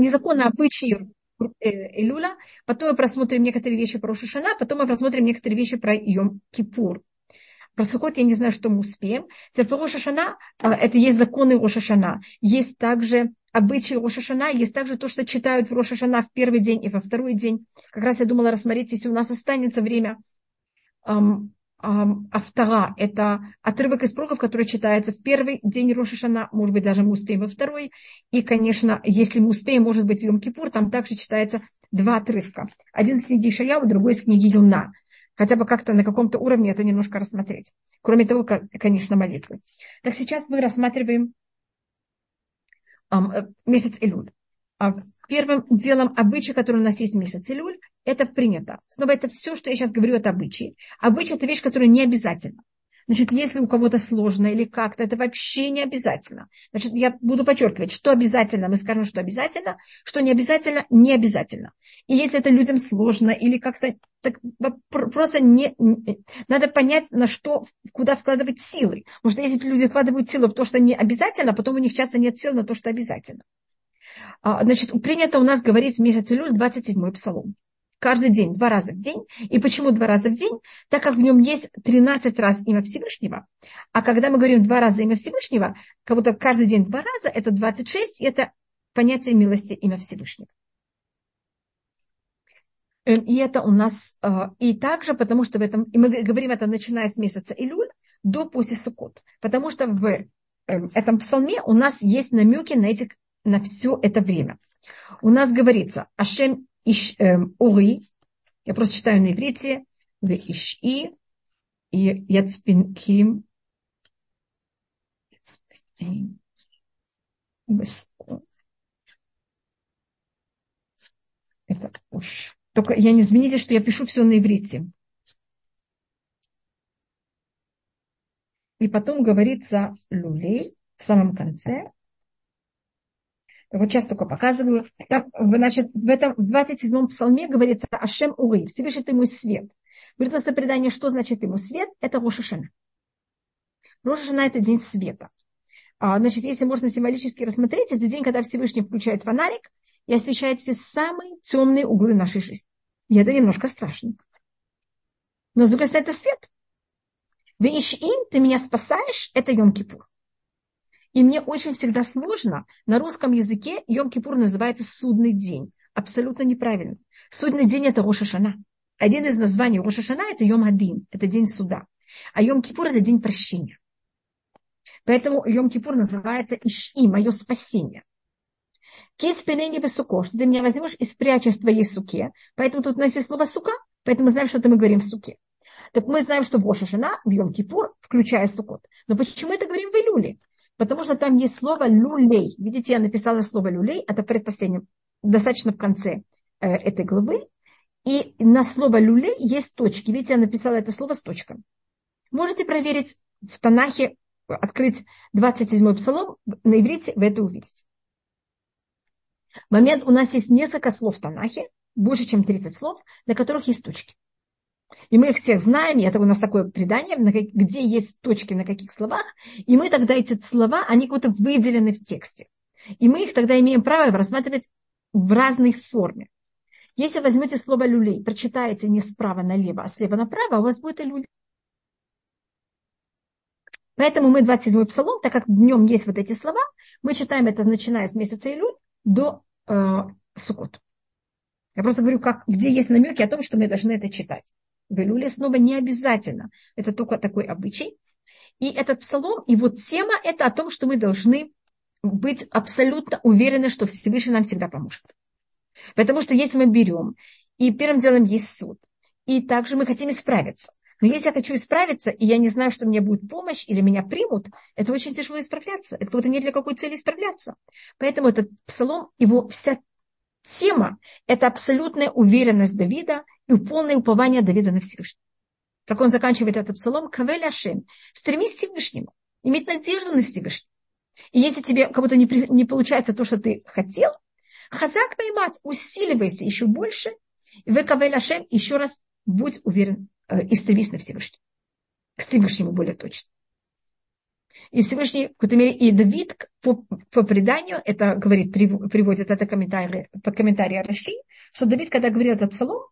незаконно обычаи Илюля, потом мы просмотрим некоторые вещи про Рошашана, потом мы просмотрим некоторые вещи про Йом-Кипур. Про Сукот я не знаю, что мы успеем. Теперь про Рошашана, это есть законы Рошашана. Есть также обычаи Рошашана, есть также то, что читают в Рошашана в первый день и во второй день. Как раз я думала рассмотреть, если у нас останется время. Автора – это отрывок из пророков, который читается в первый день Рошашана, может быть, даже мы успеем во второй. И, конечно, если мы успеем, может быть, в Йом-Кипур, там также читается два отрывка. Один из книги Шаяу, другой из книги Юна. Хотя бы как-то на каком-то уровне это немножко рассмотреть. Кроме того, конечно, молитвы. Так сейчас мы рассматриваем Э, месяц Илюль. А первым делом обычай, который у нас есть в месяц Илюль, это принято. Снова это все, что я сейчас говорю, это обычаи. Обычай – это вещь, которая не обязательна. Значит, если у кого-то сложно или как-то, это вообще не обязательно. Значит, я буду подчеркивать, что обязательно, мы скажем, что обязательно, что не обязательно, не обязательно. И если это людям сложно или как-то так, просто не, надо понять, на что, куда вкладывать силы. Потому что если люди вкладывают силы в то, что не обязательно, потом у них часто нет сил на то, что обязательно. А, значит, принято у нас говорить в месяц Илюль 27-й псалом каждый день, два раза в день. И почему два раза в день? Так как в нем есть 13 раз имя Всевышнего. А когда мы говорим два раза имя Всевышнего, как будто каждый день два раза, это 26, и это понятие милости имя Всевышнего. Эм, и это у нас, э, и также, потому что в этом, и мы говорим это начиная с месяца Илюль до после Суккот. Потому что в эм, этом псалме у нас есть намеки на, эти, на все это время. У нас говорится, Ашем Иш, эм, Ури, я просто читаю на иврите, в Иши, и Яцпинким, это уж. Только я не извините, что я пишу все на иврите. И потом говорится люлей в самом конце. Вот сейчас только показываю. Так, значит, в этом в 27-м псалме говорится Ашем Ури, Всевышний ты мой свет. Говорит предание, что значит ему свет? Это Рошашана. Рошашана – это день света. А, значит, если можно символически рассмотреть, это день, когда Всевышний включает фонарик и освещает все самые темные углы нашей жизни. И это немножко страшно. Но, с другой стороны, это свет. Вишин, ты меня спасаешь, это Йом-Кипур. И мне очень всегда сложно. На русском языке Йом-Кипур называется судный день. Абсолютно неправильно. Судный день – это Рошашана. Один из названий Рошашана – это Йом-Один, это день суда. А Йом-Кипур – это день прощения. Поэтому Йом-Кипур называется Иши, мое спасение. Кит спинени высоко, что ты меня возьмешь и спрячешь в твоей суке. Поэтому тут у нас есть слово сука, поэтому мы знаем, что это мы говорим в суке. Так мы знаем, что в Рошашана, в Йом-Кипур, включая сукот. Но почему это говорим в Илюле? Потому что там есть слово люлей. Видите, я написала слово люлей, это предпоследнем, достаточно в конце э, этой главы. И на слово люлей есть точки. Видите, я написала это слово с точками. Можете проверить в Танахе, открыть 27-й псалом, на иврите вы это увидите. Момент, у нас есть несколько слов в Танахе, больше, чем 30 слов, на которых есть точки. И мы их всех знаем, и это у нас такое предание, где есть точки на каких словах, и мы тогда эти слова, они как будто выделены в тексте. И мы их тогда имеем право рассматривать в разной форме. Если возьмете слово люлей, прочитаете не справа налево, а слева направо, у вас будет и люлей. Поэтому мы 27-й псалом, так как в нем есть вот эти слова, мы читаем это начиная с месяца Илюль до э, Сукот. Я просто говорю, как, где есть намеки о том, что мы должны это читать. В Илюле снова не обязательно. Это только такой обычай. И этот псалом, его тема, это о том, что мы должны быть абсолютно уверены, что Всевышний нам всегда поможет. Потому что если мы берем, и первым делом есть суд, и также мы хотим исправиться. Но если я хочу исправиться, и я не знаю, что мне будет помощь или меня примут, это очень тяжело исправляться. Это как нет для какой цели исправляться. Поэтому этот псалом, его вся тема – это абсолютная уверенность Давида и полное упование Давида на Всевышнего. Как он заканчивает этот псалом, Кавель Ашем, стремись к Всевышнему, иметь надежду на Всевышнего. И если тебе кого-то не, не получается то, что ты хотел, Хазак мать, усиливайся еще больше, и в Кавель Ашем еще раз будь уверен э, и стремись на Всевышнего. К Всевышнему более точно. И Всевышний, в какой-то мере, и Давид по, по преданию, это говорит, приводит это комментарий, по комментарию Раши, что Давид, когда говорил этот псалом,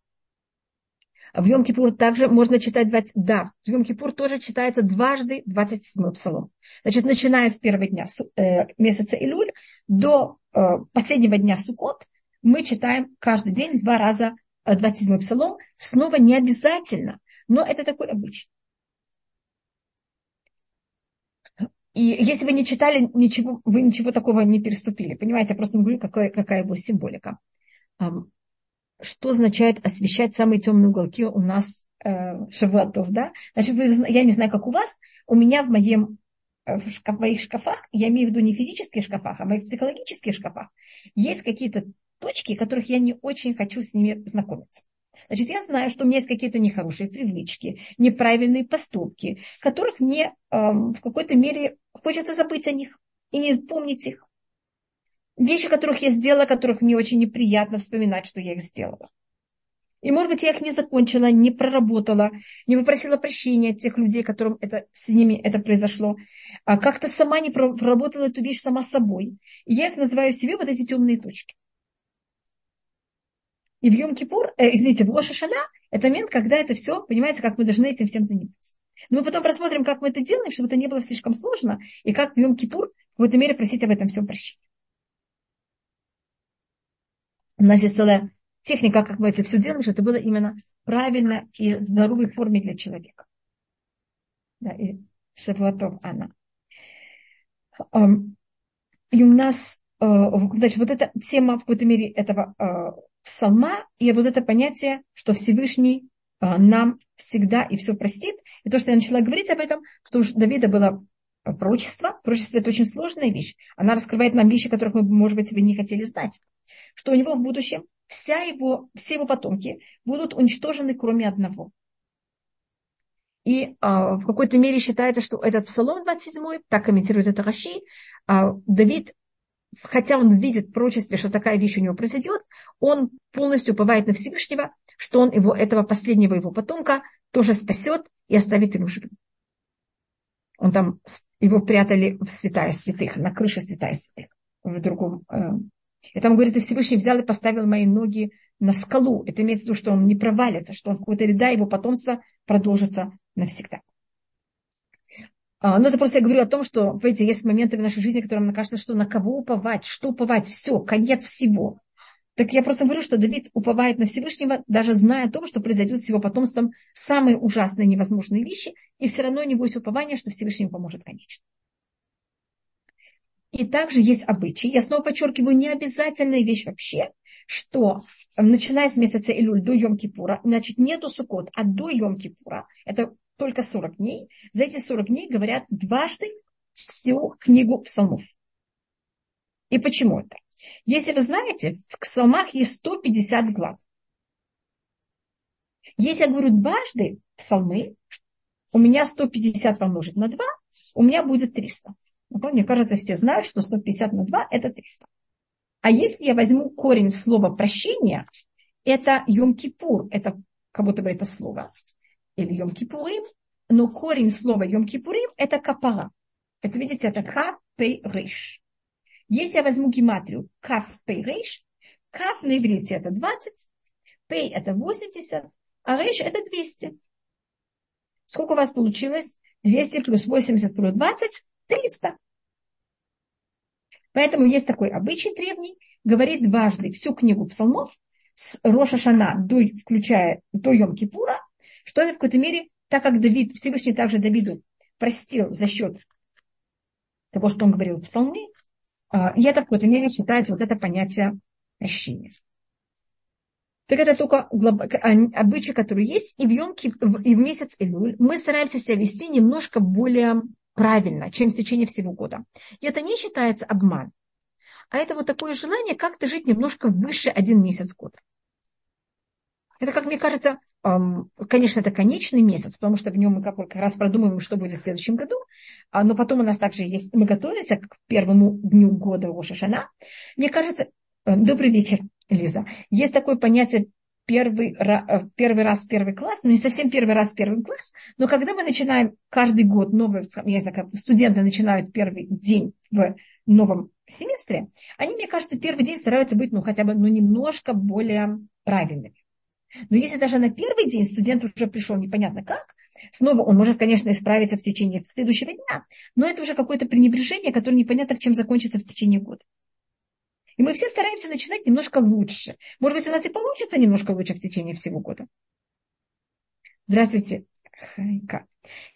в Йом-Кипур также можно читать, да, в Йом-Кипур тоже читается дважды 27 псалом. Значит, начиная с первого дня э, месяца Илюль до э, последнего дня Суккот, мы читаем каждый день два раза 27 э, псалом. Снова не обязательно, но это такой обычай. И если вы не читали, ничего, вы ничего такого не переступили. Понимаете, я просто говорю, какая, какая его символика. Что означает освещать самые темные уголки у нас э, шавуатов, да? Значит, вы, я не знаю, как у вас, у меня в моем э, в, шкаф, в моих шкафах, я имею в виду не физических шкафах, а в моих психологических шкафах, есть какие-то точки, которых я не очень хочу с ними знакомиться. Значит, я знаю, что у меня есть какие-то нехорошие привычки, неправильные поступки, которых мне эм, в какой-то мере хочется забыть о них и не помнить их. Вещи, которых я сделала, которых мне очень неприятно вспоминать, что я их сделала. И, может быть, я их не закончила, не проработала, не попросила прощения от тех людей, которым это, с ними это произошло. А как-то сама не проработала эту вещь сама собой. И я их называю себе вот эти темные точки. И в Йом-Кипур, э, извините, в Ошашана, это момент, когда это все, понимаете, как мы должны этим всем заниматься. Но мы потом посмотрим, как мы это делаем, чтобы это не было слишком сложно, и как в Йом-Кипур в какой-то мере просить об этом всем прощения. У нас есть целая техника, как мы это все делаем, чтобы это было именно правильно и в здоровой форме для человека. Да, и Шавуатов она. И у нас, э, значит, вот эта тема в какой-то мере этого э, псалма и вот это понятие, что Всевышний а, нам всегда и все простит. И то, что я начала говорить об этом, что у Давида было пророчество. Пророчество – это очень сложная вещь. Она раскрывает нам вещи, которых мы, может быть, вы не хотели знать. Что у него в будущем вся его, все его потомки будут уничтожены, кроме одного. И а, в какой-то мере считается, что этот Псалом 27, так комментирует это Раши, а, Давид хотя он видит в пророчестве, что такая вещь у него произойдет, он полностью уповает на Всевышнего, что он его, этого последнего его потомка тоже спасет и оставит ему живым. Он там, его прятали в святая святых, на крыше святая святых, в другом. Э, и там говорит, и Всевышний взял и поставил мои ноги на скалу. Это имеется в виду, что он не провалится, что он в какой-то ряда его потомство продолжится навсегда. А, Но ну, это просто я говорю о том, что, видите, есть моменты в нашей жизни, которые нам кажется, что на кого уповать, что уповать, все, конец всего. Так я просто говорю, что Давид уповает на Всевышнего, даже зная о том, что произойдет с его потомством самые ужасные невозможные вещи, и все равно у него есть упование, что Всевышний поможет конечно. И также есть обычаи. Я снова подчеркиваю, не обязательная вещь вообще, что начиная с месяца Илюль до Йом-Кипура, значит, нету Сукот, а до Йом-Кипура, это только 40 дней. За эти 40 дней говорят дважды всю книгу псалмов. И почему это? Если вы знаете, в псалмах есть 150 глав. Если я говорю дважды псалмы, у меня 150 помножить на 2, у меня будет 300. Ну, мне кажется, все знают, что 150 на 2 это 300. А если я возьму корень слова прощения, это Йом-Кипур, это как будто бы это слово или Йом-Кипурим, но корень слова Йом-Кипурим – это капара. Это, видите, это ка пей рейш. Если я возьму гематрию каф пей рейш, каф на иврите это 20, пей это 80, а рейш это 200. Сколько у вас получилось? 200 плюс 80 плюс 20 – 300. Поэтому есть такой обычай древний, говорит дважды всю книгу псалмов с Роша Шана, до, включая до Йом-Кипура, что это в какой-то мере, так как Давид, Всевышний также Давиду простил за счет того, что он говорил в псалме, а, и это в какой-то мере считается вот это понятие прощения. Так это только а, обычай, который есть, и в, Йомке, и в месяц Илюль мы стараемся себя вести немножко более правильно, чем в течение всего года. И это не считается обман, а это вот такое желание как-то жить немножко выше один месяц года. Это, как мне кажется, конечно, это конечный месяц, потому что в нем мы как раз продумываем, что будет в следующем году, а, но потом у нас также есть, мы готовимся к первому дню года Рошашана. Мне кажется, э, добрый вечер, Лиза. Есть такое понятие первый, э, первый раз первый класс, ну не совсем первый раз первый класс, но когда мы начинаем каждый год, новый, я знаю, как студенты начинают первый день в новом семестре, они, мне кажется, первый день стараются быть, ну, хотя бы, ну, немножко более правильными. Но если даже на первый день студент уже пришел непонятно как, снова он может, конечно, исправиться в течение следующего дня, но это уже какое-то пренебрежение, которое непонятно, чем закончится в течение года. И мы все стараемся начинать немножко лучше. Может быть, у нас и получится немножко лучше в течение всего года. Здравствуйте. Хайка.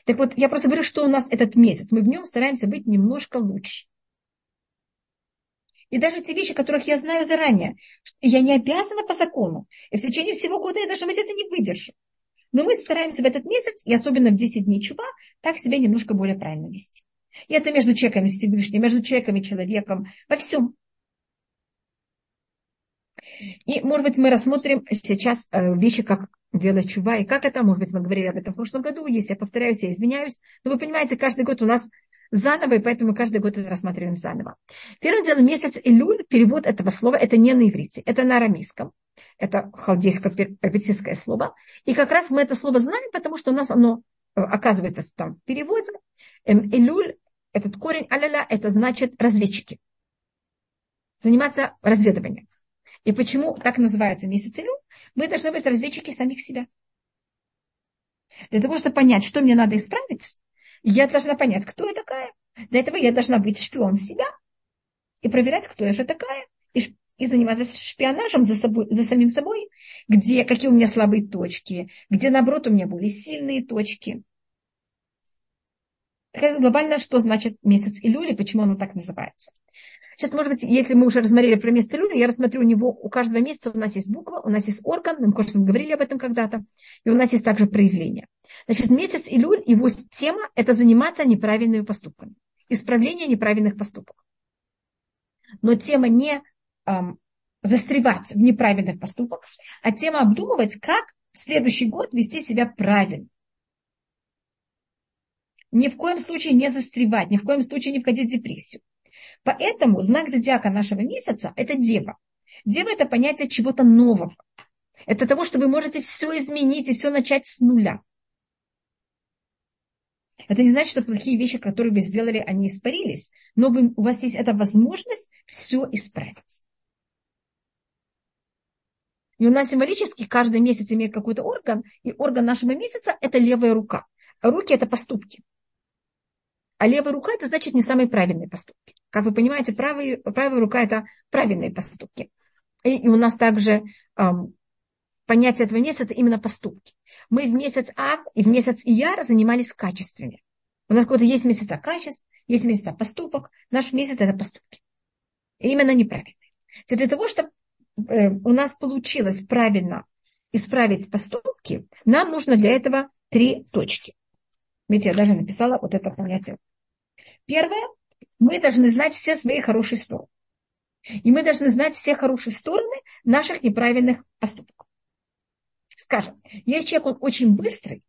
Так вот, я просто говорю, что у нас этот месяц. Мы в нем стараемся быть немножко лучше. И даже те вещи, которых я знаю заранее, я не обязана по закону. И в течение всего года я даже где-то не выдержу. Но мы стараемся в этот месяц, и особенно в 10 дней чува, так себя немножко более правильно вести. И это между человеками Всевышним, между человеком и человеком, во всем. И, может быть, мы рассмотрим сейчас э, вещи, как делать чува, и как это, может быть, мы говорили об этом в прошлом году, если я повторяюсь, я извиняюсь, но вы понимаете, каждый год у нас заново, и поэтому каждый год это рассматриваем заново. Первым делом месяц Илюль, перевод этого слова, это не на иврите, это на арамейском. Это халдейско-персидское слово. И как раз мы это слово знаем, потому что у нас оно э, оказывается там в переводе. Илюль, эм, этот корень аляля, это значит разведчики. Заниматься разведыванием. И почему так называется месяц Илюль? Мы должны быть разведчики самих себя. Для того, чтобы понять, что мне надо исправить, я должна понять, кто я такая. Для этого я должна быть шпион себя и проверять, кто я же такая. И, и заниматься шпионажем за, собой, за самим собой, где, какие у меня слабые точки, где, наоборот, у меня были сильные точки. Так глобально, что значит месяц Илюли, почему оно так называется. Сейчас, может быть, если мы уже рассмотрели про место Илюли, я рассмотрю у него, у каждого месяца у нас есть буква, у нас есть орган, мы, мы говорили об этом когда-то, и у нас есть также проявление. Значит, месяц Илюль, его тема – это заниматься неправильными поступками, исправление неправильных поступков. Но тема не эм, застревать в неправильных поступках, а тема обдумывать, как в следующий год вести себя правильно. Ни в коем случае не застревать, ни в коем случае не входить в депрессию. Поэтому знак зодиака нашего месяца – это дева. Дева – это понятие чего-то нового. Это того, что вы можете все изменить и все начать с нуля. Это не значит, что плохие вещи, которые вы сделали, они испарились, но вы, у вас есть эта возможность все исправить. И у нас символически каждый месяц имеет какой-то орган, и орган нашего месяца – это левая рука. Руки – это поступки. А левая рука – это значит не самые правильные поступки. Как вы понимаете, правая, правая рука – это правильные поступки. И, и у нас также эм, понятие этого месяца – это именно поступки. Мы в месяц Ав и в месяц Ияр занимались качествами. У нас какой-то есть месяц качеств, есть месяц поступок. Наш месяц – это поступки. И именно неправильные. Для того, чтобы э, у нас получилось правильно исправить поступки, нам нужно для этого три точки. Видите, я даже написала вот это понятие. Первое, мы должны знать все свои хорошие стороны. И мы должны знать все хорошие стороны наших неправильных поступков. Скажем, если человек, он очень быстрый,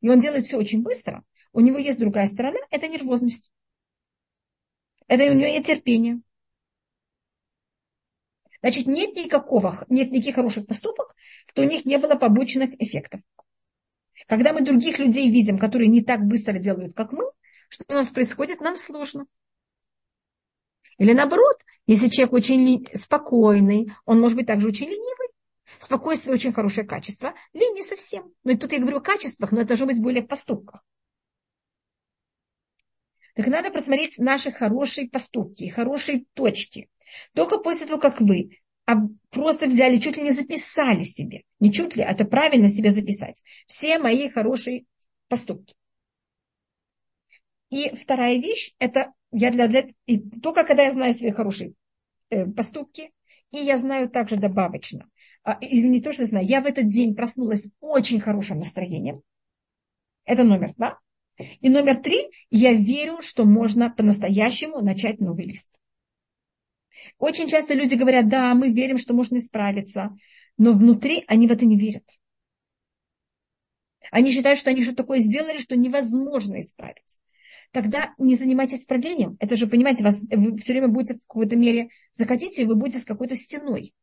и он делает все очень быстро, у него есть другая сторона, это нервозность. Это у него нет терпения. Значит, нет никакого, нет никаких хороших поступок, что у них не было побочных эффектов. Когда мы других людей видим, которые не так быстро делают, как мы, что у нас происходит, нам сложно. Или наоборот, если человек очень спокойный, он может быть также очень ленивый. Спокойствие очень хорошее качество, лень не совсем. Но и тут я говорю о качествах, но это должно быть более в поступках. Так надо просмотреть наши хорошие поступки хорошие точки. Только после того, как вы а просто взяли, чуть ли не записали себе. Не чуть ли, а это правильно себе записать. Все мои хорошие поступки. И вторая вещь, это я для, для и только когда я знаю свои хорошие э, поступки, и я знаю также добавочно, а, и не то, что знаю, я в этот день проснулась очень хорошим настроением. Это номер два. И номер три, я верю, что можно по-настоящему начать новый лист. Очень часто люди говорят, да, мы верим, что можно исправиться, но внутри они в это не верят. Они считают, что они что-то такое сделали, что невозможно исправиться тогда не занимайтесь исправлением. Это же, понимаете, вас, вы все время будете в какой-то мере захотите, вы будете с какой-то стеной.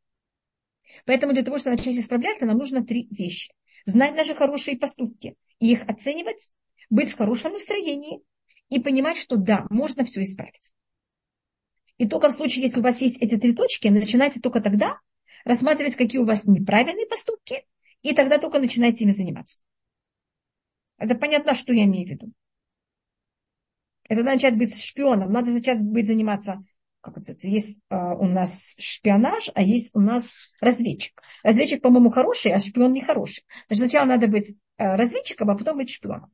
Поэтому для того, чтобы начать исправляться, нам нужно три вещи. Знать наши хорошие поступки и их оценивать, быть в хорошем настроении и понимать, что да, можно все исправить. И только в случае, если у вас есть эти три точки, начинайте только тогда рассматривать, какие у вас неправильные поступки, и тогда только начинайте ими заниматься. Это понятно, что я имею в виду. Это надо начать быть шпионом, надо начать быть заниматься, как это есть а, у нас шпионаж, а есть у нас разведчик. Разведчик, по-моему, хороший, а шпион не хороший. Значит, сначала надо быть а, разведчиком, а потом быть шпионом.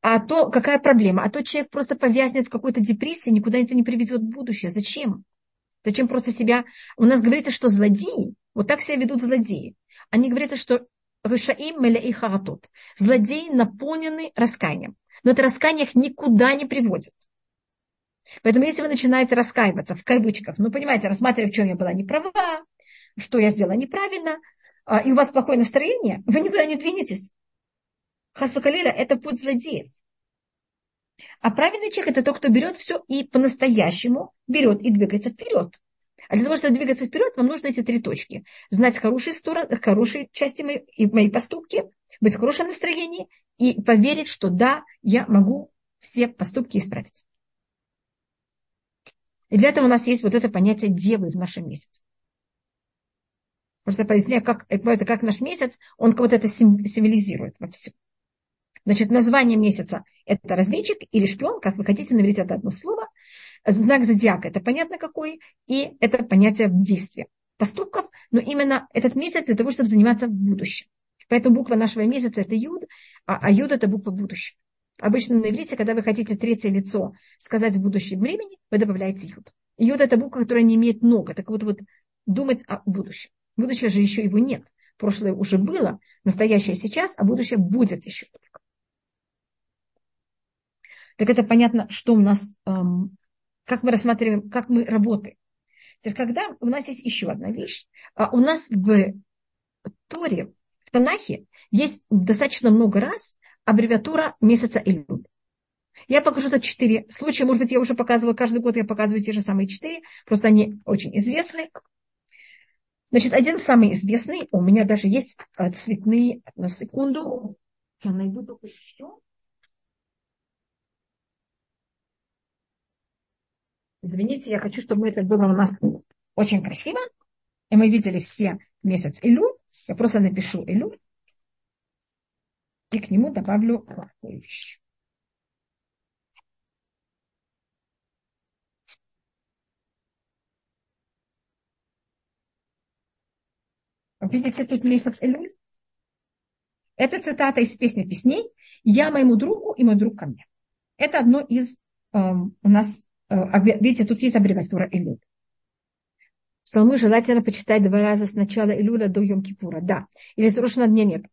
А то какая проблема? А то человек просто повязнет в какой-то депрессии, никуда это не приведет в будущее. Зачем? Зачем просто себя... У нас говорится, что злодеи, вот так себя ведут злодеи. Они говорят, что Рышаим и харатот. Злодеи наполнены раскаянием. Но это раскаяние их никуда не приводит. Поэтому если вы начинаете раскаиваться в кавычках, ну, понимаете, рассматривая, в чем я была неправа, что я сделала неправильно, а, и у вас плохое настроение, вы никуда не двинетесь. Хасвакалиля – это путь злодеев. А правильный человек – это тот, кто берет все и по-настоящему берет и двигается вперед. А для того, чтобы двигаться вперед, вам нужно эти три точки. Знать хорошие стороны, хорошие части мои, и мои поступки, быть в хорошем настроении и поверить, что да, я могу все поступки исправить. И для этого у нас есть вот это понятие девы в нашем месяце. Просто поясняю, как, это как наш месяц, он вот это символизирует во всем. Значит, название месяца – это разведчик или шпион, как вы хотите, наберите это одно слово. Знак зодиака – это понятно какой, и это понятие действия, поступков, но именно этот месяц для того, чтобы заниматься в будущем. Поэтому буква нашего месяца – это юд, а, а юд – это буква будущего. Обычно на иврите, когда вы хотите третье лицо сказать в будущем времени, вы добавляете юд. Юд – это буква, которая не имеет много. Так вот, вот думать о будущем. Будущее же еще его нет. Прошлое уже было, настоящее сейчас, а будущее будет еще только так это понятно, что у нас, эм, как мы рассматриваем, как мы работаем. Теперь, когда у нас есть еще одна вещь, а у нас в Торе, в Танахе есть достаточно много раз аббревиатура месяца Илюль. Я покажу это четыре случая. Может быть, я уже показывала каждый год, я показываю те же самые четыре. Просто они очень известны. Значит, один самый известный, у меня даже есть э, цветные, на секунду, я найду только еще. Извините, я хочу, чтобы это было у нас очень красиво. И мы видели все месяц Илю. Я просто напишу Илю. И к нему добавлю такую вещь. Видите тут месяц Элю? Это цитата из песни песней «Я моему другу и мой друг ко мне». Это одно из эм, у нас Э, видите, тут есть аббревиатура Илюль. Псалмы желательно почитать два раза с начала Илюля до Йом-Кипура. Да. Или срочно дня нет.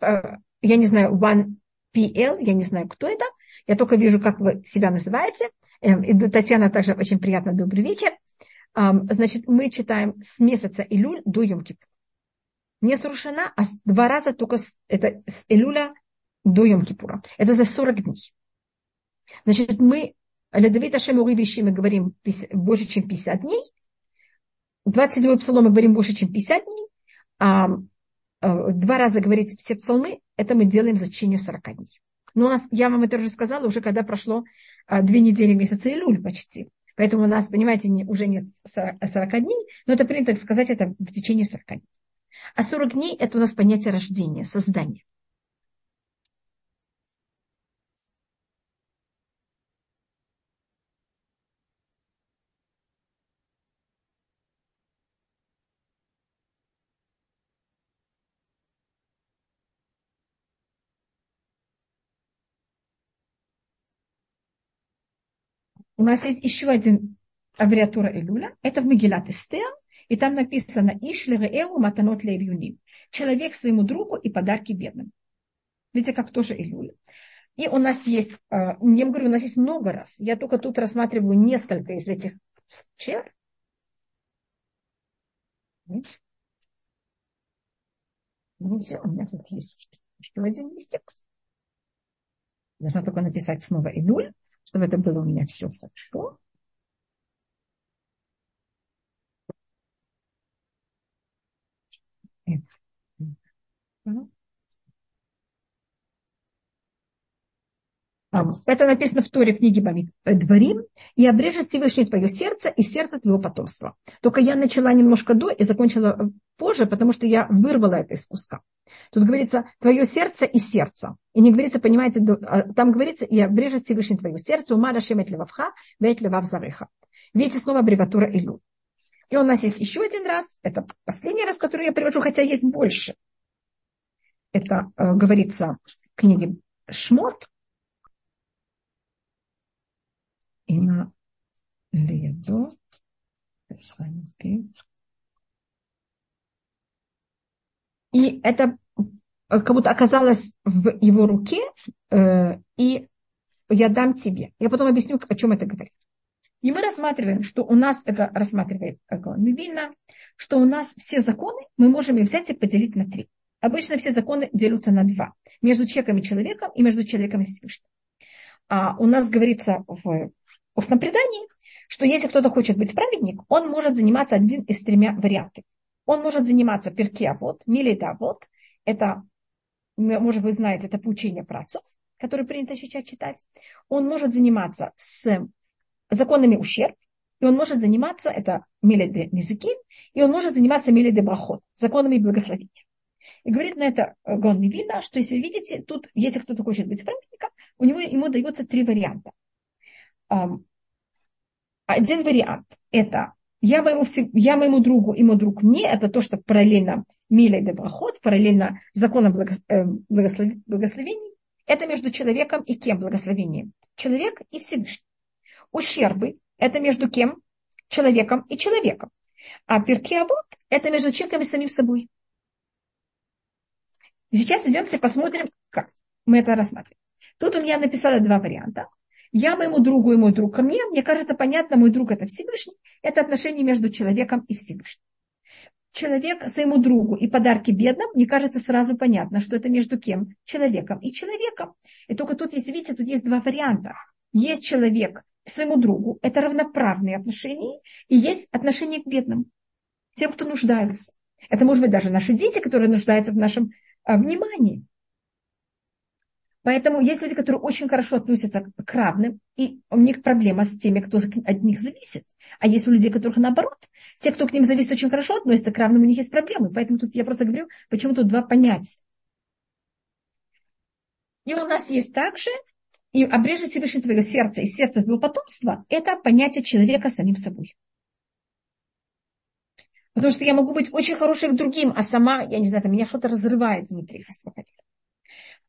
Э, я не знаю, One PL, я не знаю, кто это. Я только вижу, как вы себя называете. Эм, и Татьяна также очень приятно. Добрый вечер. Значит, мы читаем с месяца Илюль до Йом-Кипура. Не с Рушана, а два раза только с, это с Илюля до Йом-Кипура. Это за 40 дней. Значит, мы Ледовит Ашем вещи мы говорим больше, чем 50 дней. 27 псалом мы говорим больше, чем 50 дней. А, а два раза говорить все псалмы, это мы делаем за течение 40 дней. Но у нас, я вам это уже сказала, уже когда прошло а, две недели месяца Илюль почти. Поэтому у нас, понимаете, не, уже нет 40 дней, но это принято сказать это в течение 40 дней. А 40 дней это у нас понятие рождения, создания. У нас есть еще один аббревиатура Элюля. Это в Мегилат Эстер. И там написано Ишлере Эу Матанот Левюним. Человек своему другу и подарки бедным. Видите, как тоже Илюля. И у нас есть, а, я говорю, у нас есть много раз. Я только тут рассматриваю несколько из этих случаев. Видите, у меня тут есть еще один листик. Должна только написать снова Илюль чтобы это было у меня все хорошо. Это. Написано в Торе в книге э, Дворим. «И обрежет Всевышний твое сердце и сердце твоего потомства». Только я начала немножко до и закончила э, позже, потому что я вырвала это из куска. Тут говорится «твое сердце и сердце». И не говорится, понимаете, а, там говорится «и обрежет Всевышний твое сердце, ума рашем эт левавха, вет левав зареха». Видите, снова аббревиатура Илю. И у нас есть еще один раз, это последний раз, который я привожу, хотя есть больше. Это э, говорится в книге Шмот, Има Ледо. И это э, как будто оказалось в его руке, э, и я дам тебе. Я потом объясню, о чем это говорит. И мы рассматриваем, что у нас, это рассматривает Мивина, что у нас все законы, мы можем их взять и поделить на три. Обычно все законы делятся на два. Между человеком и человеком, и между человеком и Всевышним. А у нас говорится в устном предании, что если кто-то хочет быть праведник, он может заниматься один из тремя вариантов. Он может заниматься перке вот, милида вот, это, может быть, знаете, это поучение працев, которые принято сейчас читать. Он может заниматься с законами ущерб, и он может заниматься, это милиде низыкин, и он может заниматься милиде брахот, законами благословения. И говорит на это Гон Мивина, что если видите, тут, если кто-то хочет быть праведником, у него ему дается три варианта один вариант – это я моему, я моему другу, и мой друг мне, это то, что параллельно миле де брахот, параллельно законам э, благословений, это между человеком и кем благословением? Человек и Всевышний. Ущербы – это между кем? Человеком и человеком. А перкеавод – это между человеком и самим собой. И сейчас идемте посмотрим, как мы это рассматриваем. Тут у меня написала два варианта. Я моему другу и мой друг ко мне. Мне кажется, понятно, мой друг это Всевышний. Это отношение между человеком и Всевышним. Человек своему другу и подарки бедным, мне кажется, сразу понятно, что это между кем? Человеком и человеком. И только тут, если видите, тут есть два варианта. Есть человек своему другу, это равноправные отношения, и есть отношения к бедным, тем, кто нуждается. Это может быть даже наши дети, которые нуждаются в нашем а, внимании. Поэтому есть люди, которые очень хорошо относятся к равным, и у них проблема с теми, кто от них зависит. А есть у людей, которых наоборот. Те, кто к ним зависит, очень хорошо относятся к равным, у них есть проблемы. Поэтому тут я просто говорю, почему тут два понятия. И у нас есть также, и обрежет Всевышний твое сердце и сердце твоего потомства, это понятие человека самим собой. Потому что я могу быть очень хорошей к другим, а сама, я не знаю, меня что-то разрывает внутри.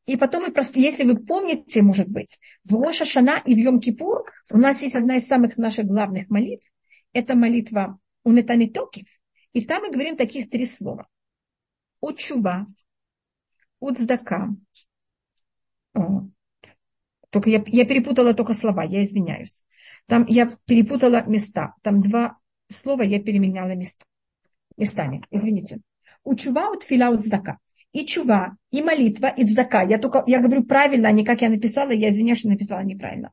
И потом, если вы помните, может быть, в Роша Шана и в Йом-Кипур у нас есть одна из самых наших главных молитв. Это молитва Унетанитокив. И там мы говорим таких три слова. Учува, Уцдака. Только я, я перепутала только слова, я извиняюсь. Там я перепутала места. Там два слова я переменяла места, местами. Извините. Учува, утфиля, уцдака и чува, и молитва, и цдака. Я только, я говорю правильно, а не как я написала, я извиняюсь, что написала неправильно.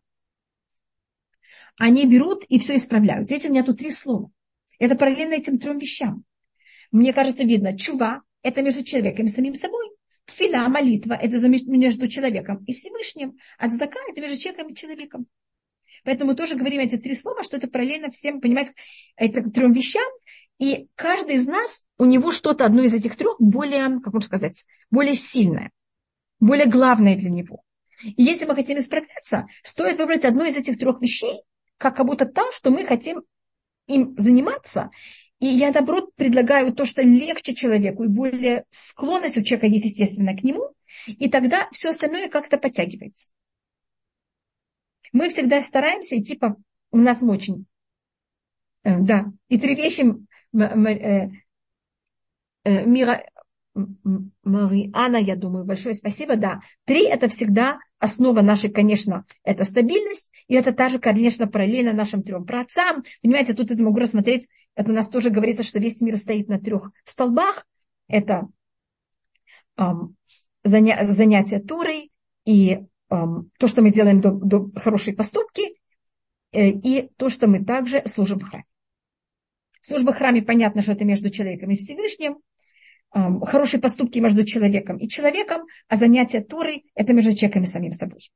Они берут и все исправляют. Видите, у меня тут три слова. Это параллельно этим трем вещам. Мне кажется, видно, чува – это между человеком и самим собой. Тфиля, молитва – это между человеком и Всевышним. А цдака – это между человеком и человеком. Поэтому мы тоже говорим эти три слова, что это параллельно всем, понимаете, этим трем вещам. И каждый из нас, у него что-то, одно из этих трех, более, как можно сказать, более сильное, более главное для него. И если мы хотим исправляться, стоит выбрать одно из этих трех вещей, как, как будто то, что мы хотим им заниматься. И я, наоборот, предлагаю то, что легче человеку, и более склонность у человека есть, естественно, к нему, и тогда все остальное как-то подтягивается. Мы всегда стараемся идти по... У нас очень... Э, да, и три вещи Мира, Мариана, я думаю, большое спасибо, да. Три – это всегда основа нашей, конечно, это стабильность, и это также, конечно, параллельно нашим трем праотцам. Понимаете, тут это могу рассмотреть, это у нас тоже говорится, что весь мир стоит на трех столбах. Это эм, заня, занятие турой и эм, то, что мы делаем до, до хорошей поступки, э, и то, что мы также служим в храме. Служба в храме, понятно, что это между человеком и Всевышним. хорошие поступки между человеком и человеком, а занятие Торой – это между человеком и самим собой.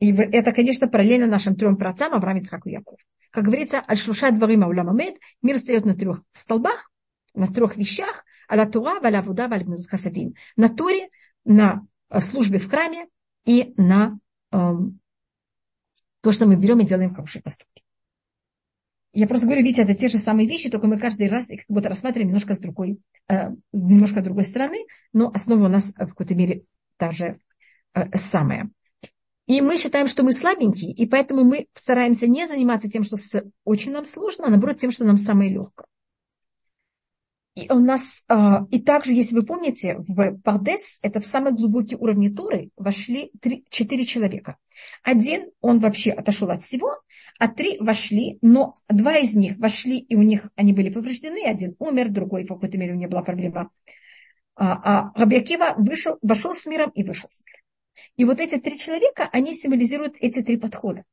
И это, конечно, параллельно нашим трем праотцам Авраам, Ицхак и Яков. Как говорится, аль-шуша дварим ауламамед, мир стоит на трех столбах, на трех вещах, аля тура, валя вуда, валя хасадим. На Торе, на э, службе в храме и на эм, то, что мы берем и делаем хорошие поступки. Я просто говорю, видите, это те же самые вещи, только мы каждый раз их как будто рассматриваем немножко с другой, э, немножко другой стороны, но основа у нас в какой-то мере та же э, самая. И мы считаем, что мы слабенькие, и поэтому мы стараемся не заниматься тем, что очень нам сложно, а наоборот тем, что нам самое легкое. И у нас, и также, если вы помните, в Пардес, это в самый глубокий уровень Туры, вошли три, четыре человека. Один, он вообще отошел от всего, а три вошли, но два из них вошли, и у них они были повреждены, один умер, другой в какой-то мере у него была проблема. А, а Рабиакива вышел, вошел с миром и вышел с миром. И вот эти три человека, они символизируют эти три подхода.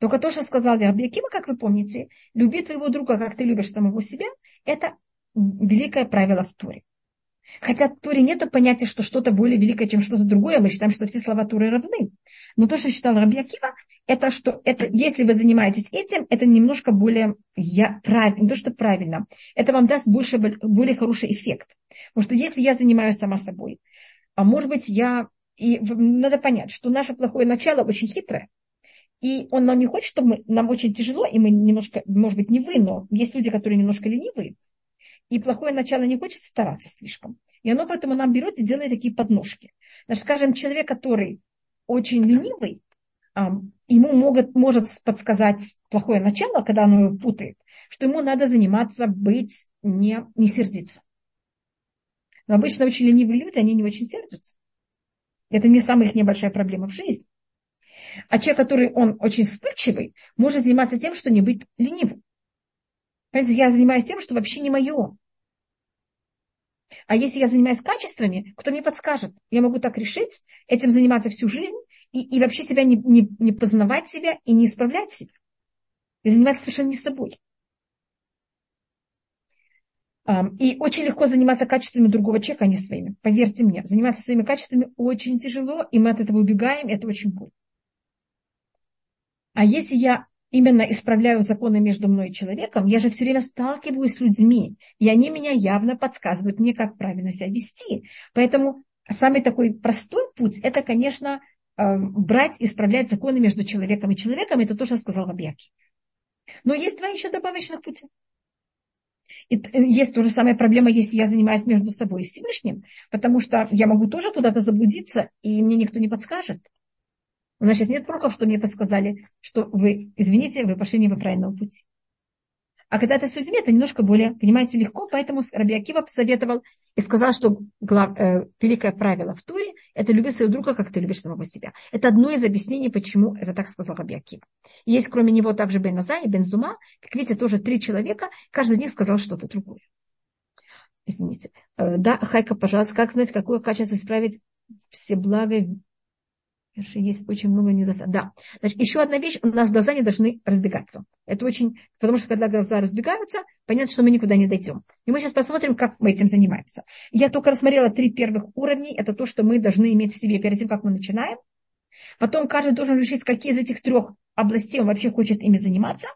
Только то, что сказал Рабиакима, как вы помните, люби твоего друга, как ты любишь самого себя, это великое правило в Туре. Хотя в Туре нет понятия, что что-то более великое, чем что-то другое. Мы считаем, что все слова Туры равны. Но то, что считал Раби Акива, это что это, если вы занимаетесь этим, это немножко более я, правильно, не то, что правильно. Это вам даст больше, более хороший эффект. Потому что если я занимаюсь сама собой, а может быть, я... И надо понять, что наше плохое начало очень хитрое. И он нам не хочет, чтобы мы, нам очень тяжело, и мы немножко, может быть, не вы, но есть люди, которые немножко ленивые. И плохое начало не хочет стараться слишком. И оно поэтому нам берет и делает такие подножки. Значит, скажем, человек, который очень ленивый, ему могут, может подсказать плохое начало, когда оно его путает, что ему надо заниматься быть, не, не сердиться. Но обычно очень ленивые люди, они не очень сердятся. Это не самая их небольшая проблема в жизни. А человек, который он очень вспыльчивый, может заниматься тем, что не быть ленивым. Понимаете, я занимаюсь тем, что вообще не мое. А если я занимаюсь качествами, кто мне подскажет? Я могу так решить, этим заниматься всю жизнь и, и вообще себя не, не, не познавать себя и не исправлять себя. И заниматься совершенно не собой. И очень легко заниматься качествами другого человека, а не своими. Поверьте мне, заниматься своими качествами очень тяжело, и мы от этого убегаем, это очень больно. А если я именно исправляю законы между мной и человеком, я же все время сталкиваюсь с людьми, и они меня явно подсказывают мне, как правильно себя вести. Поэтому самый такой простой путь – это, конечно, брать и исправлять законы между человеком и человеком. Это то, что сказал Рабьяки. Но есть два еще добавочных пути. И есть то же самая проблема, если я занимаюсь между собой и Всевышним, потому что я могу тоже куда-то заблудиться, и мне никто не подскажет. У нас сейчас нет пророков, что мне подсказали, что вы, извините, вы пошли не по правильному пути. А когда это с людьми, это немножко более, понимаете, легко, поэтому Раби Акива посоветовал и сказал, что глав, э, великое правило в Туре – это люби своего друга, как ты любишь самого себя. Это одно из объяснений, почему это так сказал Раби Акива. Есть кроме него также Бен Аза и Бен. Как видите, тоже три человека, каждый из них сказал что-то другое. Извините. Э, да, Хайка, пожалуйста, как знать, какое качество исправить все блага есть очень много недостатков. Да. Значит, еще одна вещь, у нас глаза не должны разбегаться. Это очень, потому что когда глаза разбегаются, понятно, что мы никуда не дойдем. И мы сейчас посмотрим, как мы этим занимаемся. Я только рассмотрела три первых уровней. Это то, что мы должны иметь в себе перед тем, как мы начинаем. Потом каждый должен решить, какие из этих трех областей он вообще хочет ими заниматься.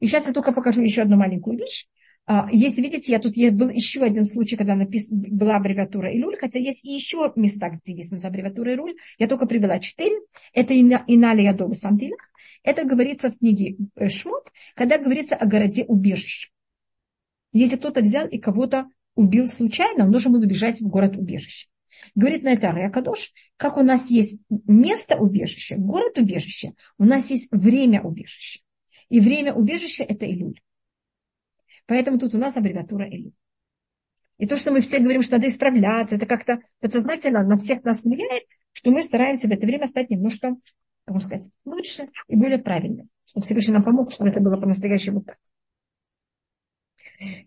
И сейчас я только покажу еще одну маленькую вещь. А, если видите, я тут был еще один случай, когда напис... была аббревиатура Илюль, хотя есть и еще места, где есть аббревиатура Илюль. Я только привела четыре. Это Иналия Дома Сантилах. Это говорится в книге э, Шмот, когда говорится о городе убежище. Если кто-то взял и кого-то убил случайно, он должен был убежать в город убежище. Говорит на это Акадош, как у нас есть место убежища, город убежища, у нас есть время убежища. И время убежища – это Илюль. Поэтому тут у нас аббревиатура Эли. И то, что мы все говорим, что надо исправляться, это как-то подсознательно на всех нас влияет, что мы стараемся в это время стать немножко, как можно сказать, лучше и более правильным. Чтобы Всевышний нам помог, чтобы это было по-настоящему так.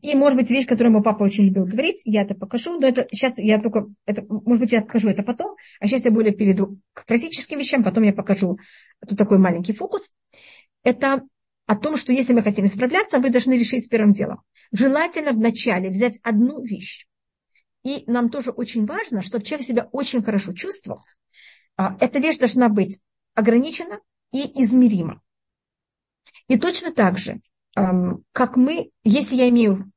И, может быть, вещь, которую мой папа очень любил говорить, я это покажу, но это сейчас я только, это, может быть, я покажу это потом, а сейчас я более перейду к практическим вещам, потом я покажу тут такой маленький фокус. Это о том, что если мы хотим исправляться, вы должны решить первым делом. Желательно вначале взять одну вещь. И нам тоже очень важно, чтобы человек себя очень хорошо чувствовал. А, эта вещь должна быть ограничена и измерима. И точно так же, как мы, если я имею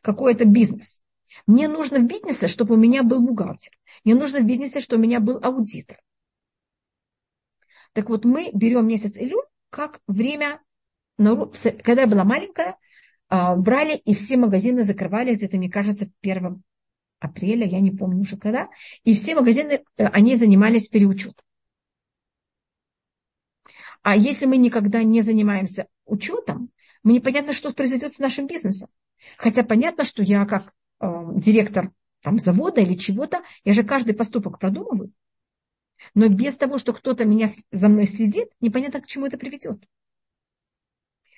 какой-то бизнес, мне нужно в бизнесе, чтобы у меня был бухгалтер. Мне нужно в бизнесе, чтобы у меня был аудитор. Так вот, мы берем месяц Илюль как время, когда я была маленькая, а, брали и все магазины закрывали, где-то, мне кажется, 1 апреля, я не помню уже когда, и все магазины, э, они занимались переучетом. А если мы никогда не занимаемся учетом, мне непонятно, что произойдет с нашим бизнесом. Хотя понятно, что я как э, директор там, завода или чего-то, я же каждый поступок продумываю. Но без того, что кто-то меня за мной следит, непонятно, к чему это приведет.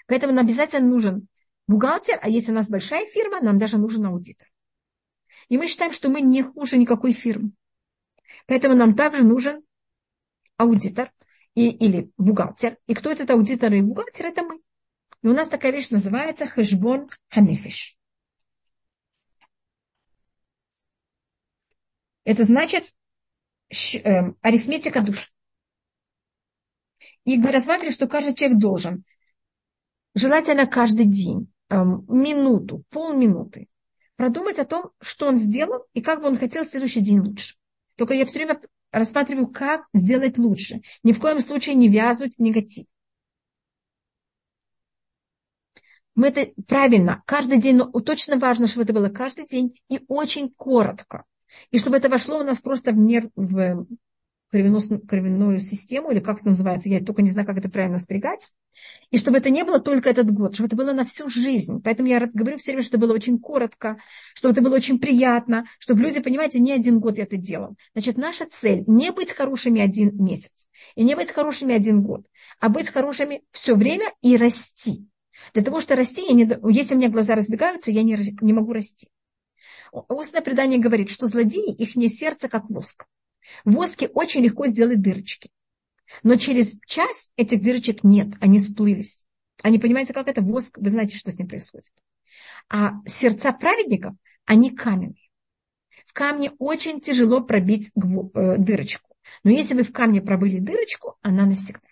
Поэтому нам обязательно нужен бухгалтер, а если у нас большая фирма, нам даже нужен аудитор. И мы считаем, что мы не хуже никакой фирмы. Поэтому нам также нужен аудитор и, или бухгалтер. И кто этот аудитор и бухгалтер? Это мы. И у нас такая вещь называется хэшбон ханефиш. Это значит э, арифметика душ. И мы рассматривали, что каждый человек должен, желательно каждый день, э, минуту, полминуты, продумать о том, что он сделал и как бы он хотел следующий день лучше. Только я все время рассматриваю, как сделать лучше. Ни в коем случае не вязывать в негатив. Мы это правильно, каждый день, но точно важно, чтобы это было каждый день и очень коротко. И чтобы это вошло у нас просто в, нерв, в кровяную систему, или как это называется, я только не знаю, как это правильно спрягать. И чтобы это не было только этот год, чтобы это было на всю жизнь. Поэтому я говорю все время, что это было очень коротко, чтобы это было очень приятно, чтобы люди, понимаете, не один год это делал. Значит, наша цель не быть хорошими один месяц, и не быть хорошими один год, а быть хорошими все время и расти. Для того, что расти, я не, если у меня глаза разбегаются, я не, не могу расти. Устное предание говорит, что злодеи, их не сердце, как воск. В воске очень легко сделать дырочки. Но через час этих дырочек нет, они сплылись. Они понимаете, как это воск, вы знаете, что с ним происходит. А сердца праведников, они каменные. В камне очень тяжело пробить э, дырочку. Но если вы в камне пробыли дырочку, она навсегда.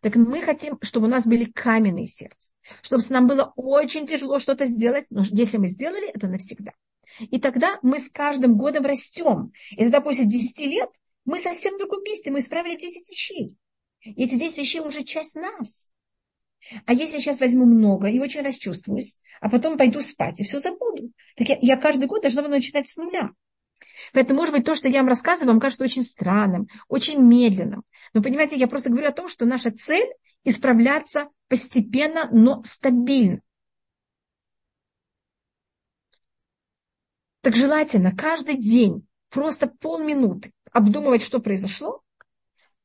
Так мы хотим, чтобы у нас были каменные сердца. Чтобы нам было очень тяжело что-то сделать, но если мы сделали, это навсегда. И тогда мы с каждым годом растем. И тогда после 10 лет мы совсем в другом месте, мы исправили 10 вещей. И эти 10 вещей уже часть нас. А если я сейчас возьму много и очень расчувствуюсь, а потом пойду спать и все забуду, так я, я каждый год должна буду начинать с нуля. Поэтому, может быть, то, что я вам рассказываю, вам кажется очень странным, очень медленным. Но, понимаете, я просто говорю о том, что наша цель – исправляться постепенно, но стабильно. Так желательно каждый день просто полминуты обдумывать, что произошло.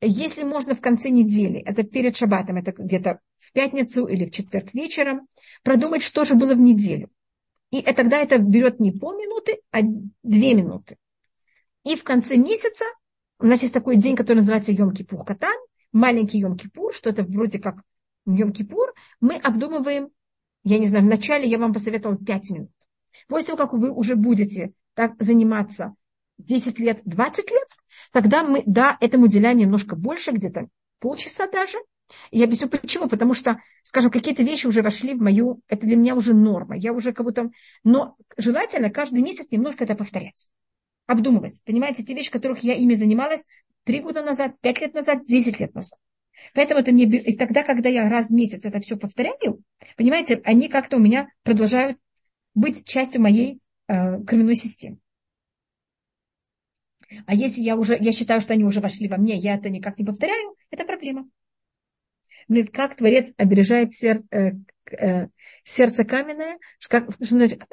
Если можно в конце недели, это перед шабатом, это где-то в пятницу или в четверг вечером, продумать, что же было в неделю. И тогда это берет не полминуты, а две минуты. И в конце месяца у нас есть такой день, который называется Йом-Кипур Катан, маленький Йом-Кипур, что это вроде как Йом-Кипур. Мы обдумываем, я не знаю, вначале я вам посоветовала 5 минут. После того, как вы уже будете так заниматься 10 лет, 20 лет, тогда мы, да, этому уделяем немножко больше, где-то полчаса даже. И я объясню почему. Потому что, скажем, какие-то вещи уже вошли в мою, это для меня уже норма. Я уже как будто, но желательно каждый месяц немножко это повторять. Обдумывать. Понимаете, те вещи, которых я ими занималась три года назад, пять лет назад, десять лет назад. Поэтому это мне, и тогда, когда я раз в месяц это все повторяю, понимаете, они как-то у меня продолжают быть частью моей э, кровяной системы. А если я уже, я считаю, что они уже вошли во мне, я это никак не повторяю, это проблема. Блин, как Творец обережает сер, э, э, сердце каменное, как, что значит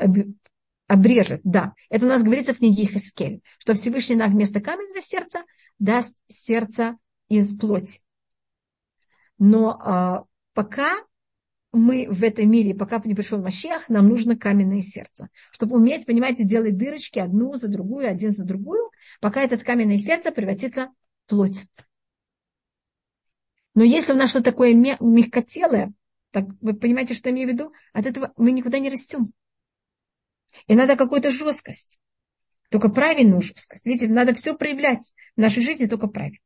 обрежет, да. Это у нас говорится в книге Хескель, что Всевышний нам вместо каменного сердца даст сердце из плоти. Но э, пока мы в этом мире, пока не пришел Машех, нам нужно каменное сердце. Чтобы уметь, понимаете, делать дырочки одну за другую, один за другую, пока это каменное сердце превратится в плоть. Но если у нас что-то такое мягкотелое, так вы понимаете, что я имею в виду? От этого мы никуда не растем. И надо какую-то жесткость. Только правильную жесткость. Видите, надо все проявлять в нашей жизни только правильно.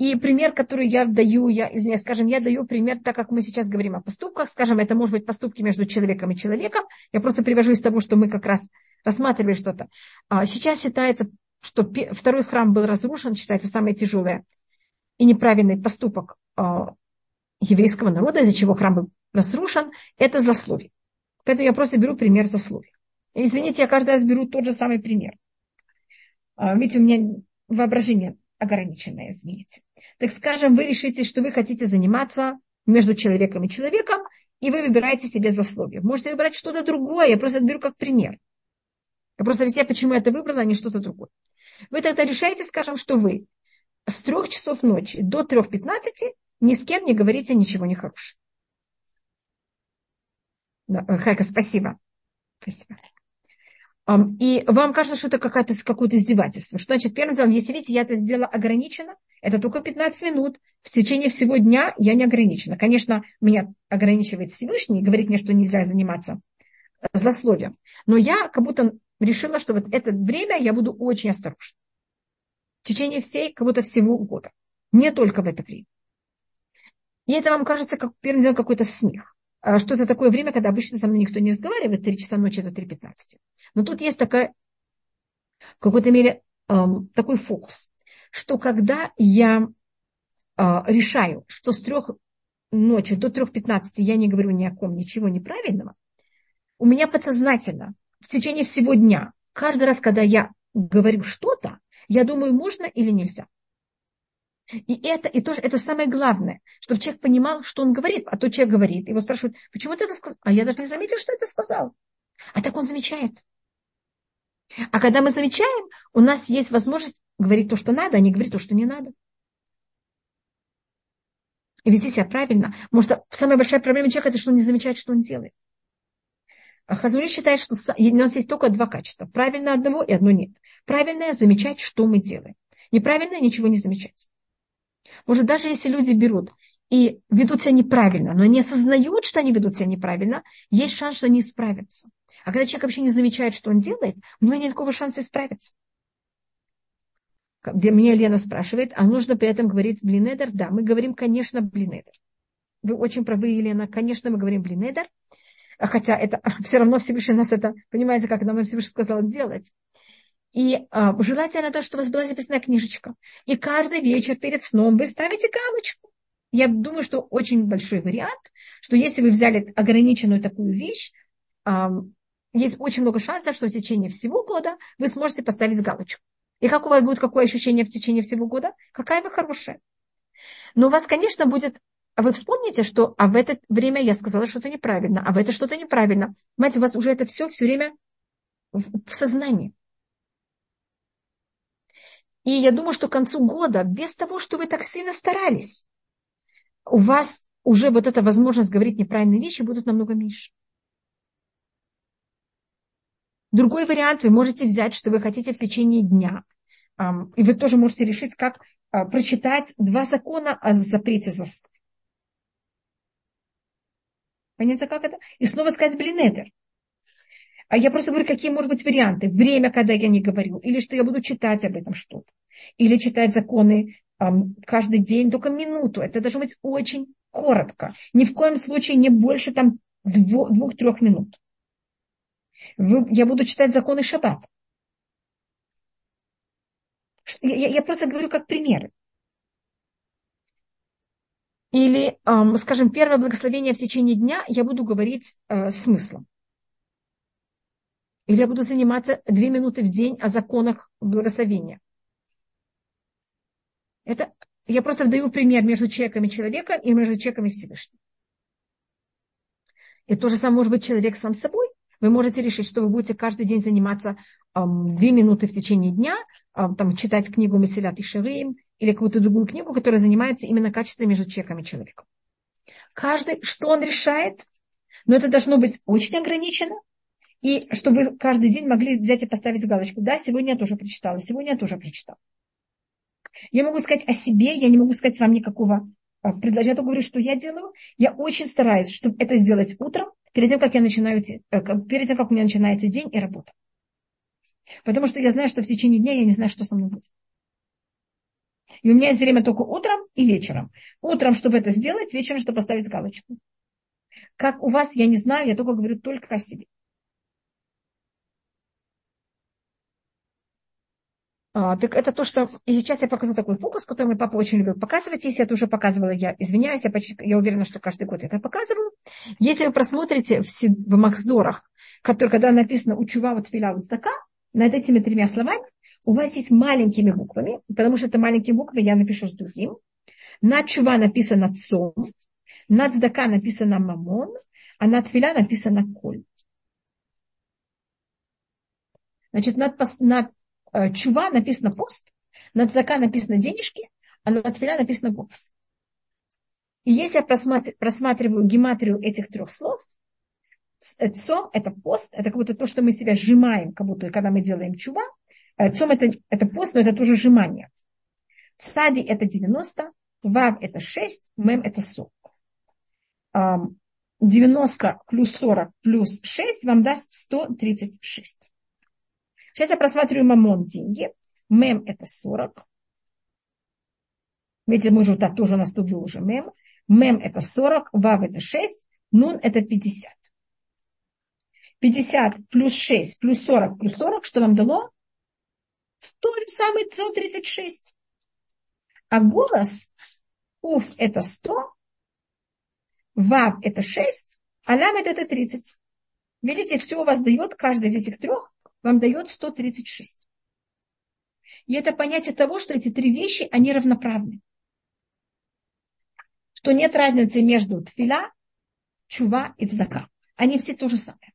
И пример, который я даю, я, извиняюсь, скажем, я даю пример, так как мы сейчас говорим о поступках, скажем, это может быть поступки между человеком и человеком. Я просто привожу из того, что мы как раз рассматривали что-то. А сейчас считается, что второй храм был разрушен, считается самое тяжелое и неправильный поступок а, еврейского народа, из-за чего храм был разрушен, это злословие. Поэтому я просто беру пример злословия. Извините, я каждый раз беру тот же самый пример. А, видите, у меня воображение ограниченное, извините. Так скажем, вы решите, что вы хотите заниматься между человеком и человеком, и вы выбираете себе злословие. Можете выбрать что-то другое, я просто беру как пример. Я просто объясняю, почему я это выбрала, а не что-то другое. Вы тогда решаете, скажем, что вы с трех часов ночи до трех пятнадцати ни с кем не говорите ничего нехорошего. Хайка, спасибо. Спасибо. И вам кажется, что это какое-то какое издевательство. Что значит, первым делом, если видите, я это сделала ограниченно, это только 15 минут. В течение всего дня я не ограничена. Конечно, меня ограничивает Всевышний, говорит мне, что нельзя заниматься злословием. Но я как будто решила, что вот это время я буду очень осторожна. В течение всей, как будто всего года. Не только в это время. И это вам кажется, как первым делом, какой-то смех. А что это такое время, когда обычно со мной никто не разговаривает, 3 часа ночи до 3.15. Но тут есть такая, в какой-то мере такой фокус, что когда я э, решаю, что с трех ночи до 3.15 я не говорю ни о ком ничего неправильного, у меня подсознательно в течение всего дня, каждый раз, когда я говорю что-то, я думаю, можно или нельзя. И это, и тоже, это самое главное, чтобы человек понимал, что он говорит. А то человек говорит, его спрашивают, почему ты это сказал? А я даже не заметил, что это сказал. А так он замечает. А когда мы замечаем, у нас есть возможность говорить то, что надо, а не говорить то, что не надо. И вести себя правильно. Что самая большая проблема человека, это что он не замечает, что он делает. А Хазури считает, что у нас есть только два качества. Правильно одного и одно нет. Правильное – замечать, что мы делаем. Неправильное – ничего не замечать. Может, даже если люди берут и ведут себя неправильно, но не осознают, что они ведут себя неправильно, есть шанс, что они исправятся. А когда человек вообще не замечает, что он делает, у него нет такого шанса исправиться. Где меня Лена спрашивает, а нужно при этом говорить блинедер? Да, мы говорим, конечно, блинедер. Вы очень правы, Елена. Конечно, мы говорим блинедер. Хотя это все равно Всевышний нас это, понимаете, как нам Всевышний сказал делать. И а, желательно то, что у вас была записная книжечка. И каждый вечер перед сном вы ставите галочку. Я думаю, что очень большой вариант, что если вы взяли ограниченную такую вещь, а, есть очень много шансов, что в течение всего года вы сможете поставить галочку. И как у вас будет какое ощущение в течение всего года? Какая вы хорошая. Но у вас, конечно, будет... А вы вспомните, что а в это время я сказала что-то неправильно, а в это что-то неправильно. Мать, у вас уже это все все время в сознании. И я думаю, что к концу года, без того, что вы так сильно старались, у вас уже вот эта возможность говорить неправильные вещи будут намного меньше. Другой вариант вы можете взять, что вы хотите в течение дня. И вы тоже можете решить, как а, прочитать два закона о запрете злословия. Понятно, как это? И снова сказать блинетер. А я просто говорю, какие, может быть, варианты. Время, когда я не говорю. Или что я буду читать об этом что-то. Или читать законы эм, каждый день, только минуту. Это должно быть очень коротко. Ни в коем случае не больше там двух-трех минут. Я буду читать законы шаббат. Я, я просто говорю как примеры. Или, эм, скажем, первое благословение в течение дня я буду говорить э, смыслом. Или я буду заниматься две минуты в день о законах благословения. Это я просто даю пример между человеком и человеком и между человеком и Всевышним. И то же самое может быть человек сам собой. Вы можете решить, что вы будете каждый день заниматься эм, две минуты в течение дня, эм, там, читать книгу Месилят и Шевеем или какую-то другую книгу, которая занимается именно качеством между человеком и человеком. Каждый, что он решает, но это должно быть очень ограничено, и чтобы каждый день могли взять и поставить галочку. Да, сегодня я тоже прочитала, сегодня я тоже прочитала. Я могу сказать о себе, я не могу сказать вам никакого а, предложения. Я только говорю, что я делаю. Я очень стараюсь, чтобы это сделать утром, перед тем, как я начинаю, э, перед тем, как у меня начинается день и работа. Потому что я знаю, что в течение дня я не знаю, что со мной будет. И у меня есть время только утром и вечером. Утром, чтобы это сделать, вечером, чтобы поставить галочку. Как у вас, я не знаю, я только говорю только о себе. А, так это то, что... И сейчас я покажу такой фокус, который мой папа очень любил показывать. Если это уже показывала, я извиняюсь, я, почти, я уверена, что каждый год это показываю. Если вы просмотрите в, в Махзорах, который, когда написано «Учува вот филя вот над этими тремя словами у вас есть маленькими буквами, потому что это маленькие буквы, я напишу с другим. Над чува написано цом, над здака написано мамон, а над филя написано коль. Значит, над, над чува написано пост, над здака написано денежки, а над филя написано голос. И если я просматриваю, гематрию этих трех слов, цом – это пост, это как будто то, что мы себя сжимаем, как будто когда мы делаем чува – Э, Цом это, это пост, но это тоже сжимание. Цади это 90, Вав это 6, Мем это 40. 90 плюс 40 плюс 6 вам даст 136. Сейчас я просматриваю мамон деньги. Мем это 40. Видите, мы вот так тоже у нас тут был уже мем. Мем это 40, вав это 6, нун это 50. 50 плюс 6 плюс 40 плюс 40, что нам дало? то же самое 136. А голос уф это 100, вав это 6, а ламет это 30. Видите, все у вас дает, каждый из этих трех вам дает 136. И это понятие того, что эти три вещи, они равноправны. Что нет разницы между тфиля, чува и цдака. Они все то же самое.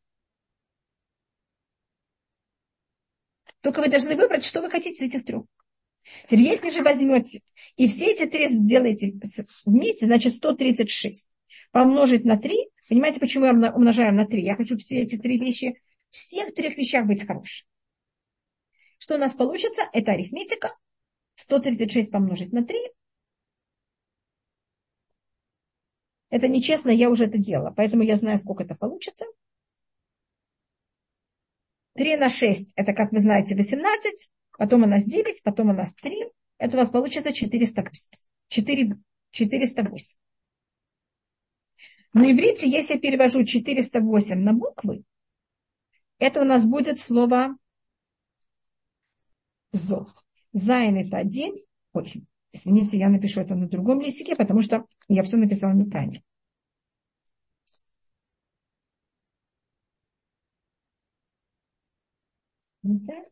Только вы должны выбрать, что вы хотите из этих трех. Теперь, если же возьмете и все эти три сделаете вместе, значит 136 помножить на 3. Понимаете, почему я умножаю на 3? Я хочу все эти три вещи, всех трех вещах быть хорошим. Что у нас получится? Это арифметика. 136 помножить на 3. Это нечестно, я уже это делала, поэтому я знаю, сколько это получится. 3 на 6, это, как вы знаете, 18, потом у нас 9, потом у нас 3. Это у вас получится 400, 4, 408. На иврите, если я перевожу 408 на буквы, это у нас будет слово зот. Зайн это один. Ой, извините, я напишу это на другом листике, потому что я все написала неправильно. Видите?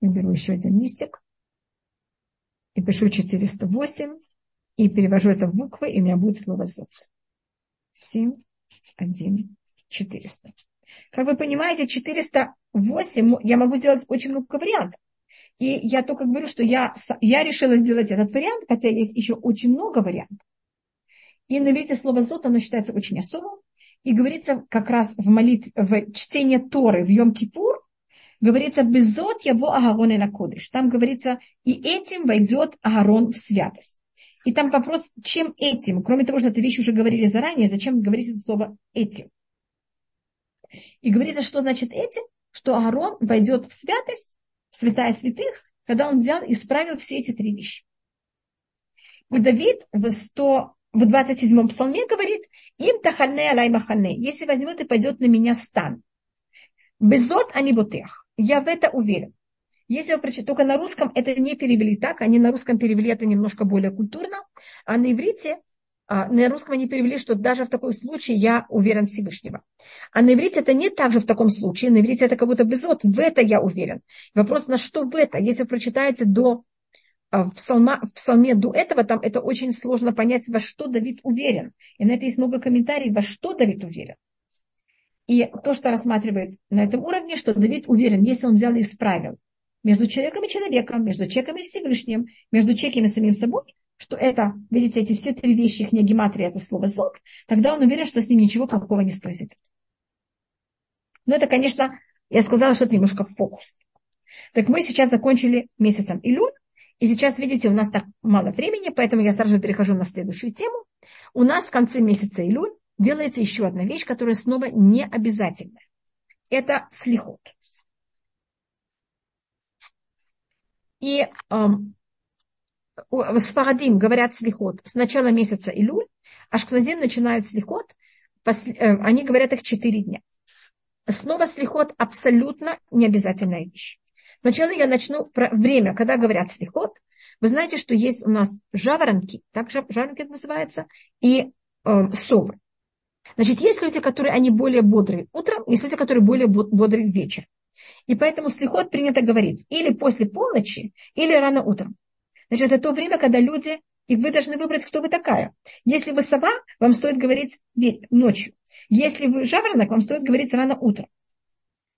Я беру еще один листик и пишу 408 и перевожу это в буквы, и у меня будет слово зод. 7, 1, 400. Как вы понимаете, 408 я могу сделать очень много вариантов. И я только говорю, что я, я решила сделать этот вариант, хотя есть еще очень много вариантов. И на иврите слово «зот» оно считается очень особым. И говорится как раз в молитве, в чтении Торы в Йом-Кипур, говорится «безот его Агарон и Накодыш». Там говорится «и этим войдет Агарон в святость». И там вопрос, чем этим? Кроме того, что эту вещь уже говорили заранее, зачем говорить это слово «этим»? И говорится, что значит этим? Что Аарон войдет в святость, в святая святых, когда он взял и исправил все эти три вещи. И Давид в 100, в 27-м псалме говорит, им тахальне алай махане, если возьмет и пойдет на меня стан. Безот они ботех. Я в это уверен. Если вы прочитаете, только на русском это не перевели так, они на русском перевели это немножко более культурно, а на иврите, а, на русском они перевели, что даже в таком случае я уверен Всевышнего. А на иврите это не так же в таком случае, на иврите это как будто безот, в это я уверен. Вопрос, на что в это? Если вы прочитаете до а в, псалма, в псалме до этого там это очень сложно понять, во что Давид уверен. И на это есть много комментариев, во что Давид уверен. И то, что рассматривает на этом уровне, что Давид уверен, если он взял и исправил между человеком и человеком, между человеком и Всевышним, между человеком и самим собой, что это, видите, эти все три вещи, их не гематрия, это слово зод, тогда он уверен, что с ним ничего плохого не произойдет. Но это, конечно, Я сказала, что это немножко фокус. Так мы сейчас закончили месяцем Илюль, и сейчас, видите, у нас так мало времени, поэтому я сразу перехожу на следующую тему. У нас в конце месяца Илюль делается еще одна вещь, которая снова не обязательная. Это слихот. И эм, с Фарадим говорят слихот с начала месяца Илюль, а Шкназим начинают слихот, после, э, они говорят их 4 дня. Снова слихот абсолютно не обязательная вещь. Сначала я начну про время, когда говорят слихот. Вы знаете, что есть у нас жаворонки, так жаворонки это называется, и э, совы. Значит, есть люди, которые они более бодрые утром, есть люди, которые более бодрые вечером. И поэтому слихот принято говорить или после полночи, или рано утром. Значит, это то время, когда люди, и вы должны выбрать, кто вы такая. Если вы сова, вам стоит говорить ночью. Если вы жаворонок, вам стоит говорить рано утром.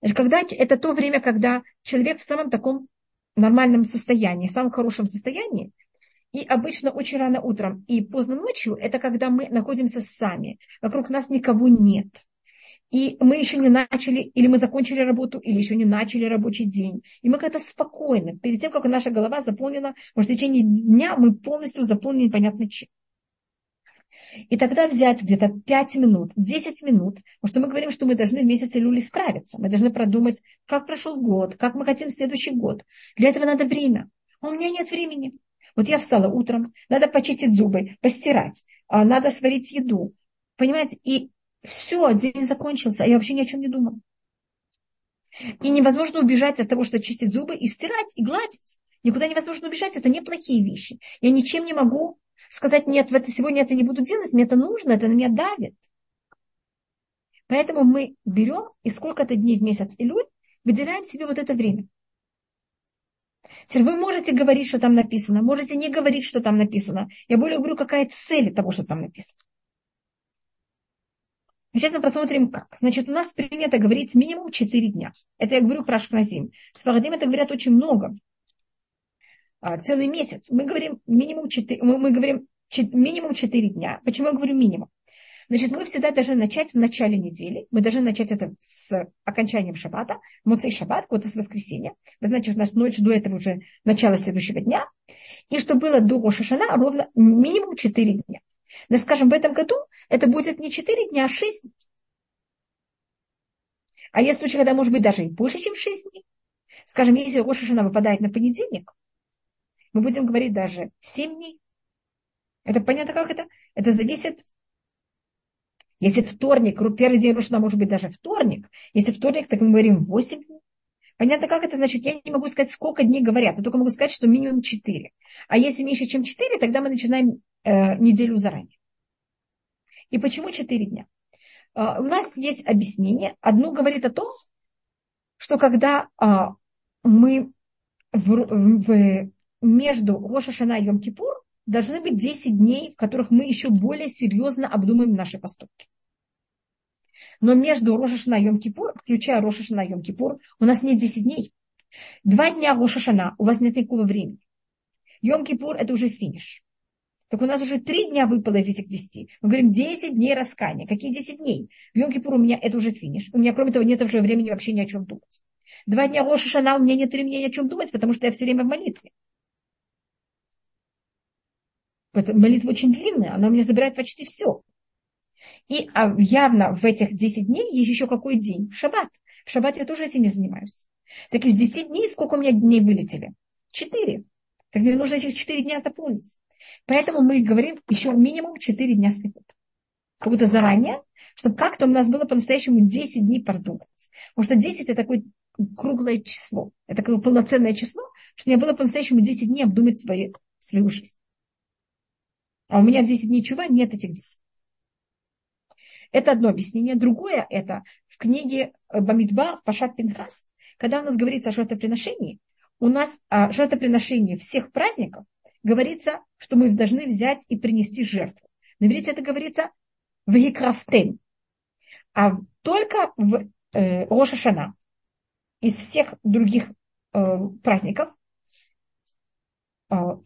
Значит, когда, это то время, когда человек в самом таком нормальном состоянии, в самом хорошем состоянии, и обычно очень рано утром и поздно ночью, это когда мы находимся сами, вокруг нас никого нет и мы еще не начали, или мы закончили работу, или еще не начали рабочий день. И мы как-то спокойно, перед тем, как наша голова заполнена, может, в течение дня мы полностью заполнены непонятно чем. И тогда взять где-то 5 минут, 10 минут, потому что мы говорим, что мы должны в месяце люли справиться. Мы должны продумать, как прошел год, как мы хотим следующий год. Для этого надо время. А у меня нет времени. Вот я встала утром, надо почистить зубы, постирать, а надо сварить еду. Понимаете? И все, день закончился, а я вообще ни о чем не думала. И невозможно убежать от того, что чистить зубы и стирать, и гладить. Никуда невозможно убежать, это не плохие вещи. Я ничем не могу сказать, нет, в это, сегодня это не буду делать, мне это нужно, это на меня давит. Поэтому мы берем и сколько-то дней в месяц Илюль выделяем себе вот это время. Теперь вы можете говорить, что там написано, можете не говорить, что там написано. Я более говорю, какая цель того, что там написано. Сейчас мы посмотрим, как. Значит, у нас принято говорить минимум 4 дня. Это я говорю про Ашкназим. С Фарадим это говорят очень много. А, целый месяц. Мы говорим минимум 4, мы, мы говорим 4, минимум 4 дня. Почему я говорю минимум? Значит, мы всегда должны начать в начале недели. Мы должны начать это с окончанием шаббата. Муцей шаббат, вот с воскресенья. Что у нас ночь до этого уже начало следующего дня. И что было до Рошашана ровно минимум 4 дня. Но, скажем, в этом году это будет не 4 дня, а 6 дней. А есть случаи, когда может быть даже и больше, чем 6 дней. Скажем, если Рошашана выпадает на понедельник, мы будем говорить даже 7 дней. Это понятно, как это? Это зависит если вторник, первый день Рошана может быть даже вторник. Если вторник, так мы говорим 8 дней. Понятно, как это? Значит, я не могу сказать, сколько дней говорят. Я только могу сказать, что минимум 4. А если меньше, чем 4, тогда мы начинаем э, неделю заранее. И почему 4 дня? Э, у нас есть объяснение. Одно говорит о том, что когда э, мы в, в, между Рошашана и Йом-Кипур должны быть 10 дней, в которых мы еще более серьезно обдумаем наши поступки. Но между Рошашана и Йом-Кипур, включая Рошашана и Йом-Кипур, у нас нет 10 дней. Два дня Рошашана, у вас нет никакого времени. Йом-Кипур – это уже финиш. Так у нас уже три дня выпало из этих десяти. Мы говорим 10 дней раскаяния. Какие 10 дней? В Йом-Кипур у меня это уже финиш. У меня, кроме того, нет уже времени вообще ни о чем думать. Два дня Рошашана у меня нет времени ни о чем думать, потому что я все время в молитве. Молитва очень длинная, она у меня забирает почти все. И а, явно в этих 10 дней есть еще какой день? Шаббат. В шаббат я тоже этим не занимаюсь. Так из 10 дней сколько у меня дней вылетели? Четыре. Так мне нужно эти 4 дня заполнить. Поэтому мы говорим еще минимум 4 дня слепот. Как будто заранее, чтобы как-то у нас было по-настоящему 10 дней продумать. Потому что 10 это такое круглое число. Это такое полноценное число, что мне было по-настоящему 10 дней обдумать свои, свою жизнь. А у меня в 10 дней чува нет этих 10. Это одно объяснение. Другое это в книге Бамидба в Пашат Пинхас, когда у нас говорится о жертвоприношении, у нас о жертвоприношении всех праздников говорится, что мы должны взять и принести жертву. На иврите это говорится в Екрафтем. А только в э, Рошашана из всех других э, праздников а,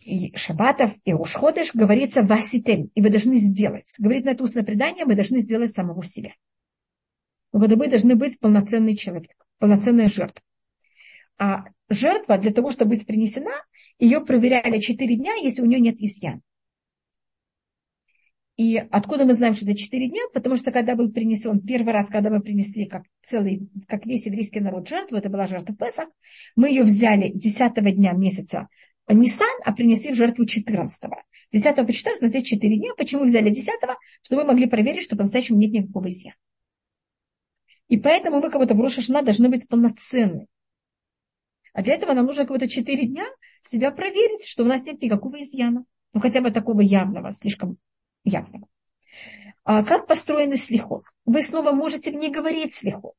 и шабатов, и ушходыш говорится васитем, и вы должны сделать. Говорит на это устное предание, вы должны сделать самого себя. Вы должны быть полноценный человек. полноценная жертва. А жертва для того, чтобы быть принесена, ее проверяли 4 дня, если у нее нет изъяна. И откуда мы знаем, что это 4 дня? Потому что когда был принесен, первый раз, когда мы принесли как целый, как весь еврейский народ жертву, это была жертва Песах, мы ее взяли 10 дня месяца Нисан, а принесли в жертву 14 10 по 14 на 4 дня. Почему взяли 10 Чтобы мы могли проверить, что по-настоящему нет никакого изъяна. И поэтому мы будто в Рошашна должны быть полноценны. А для этого нам нужно будто 4 дня себя проверить, что у нас нет никакого изъяна. Ну, хотя бы такого явного, слишком явного. А как построены слихот? Вы снова можете не говорить слихот.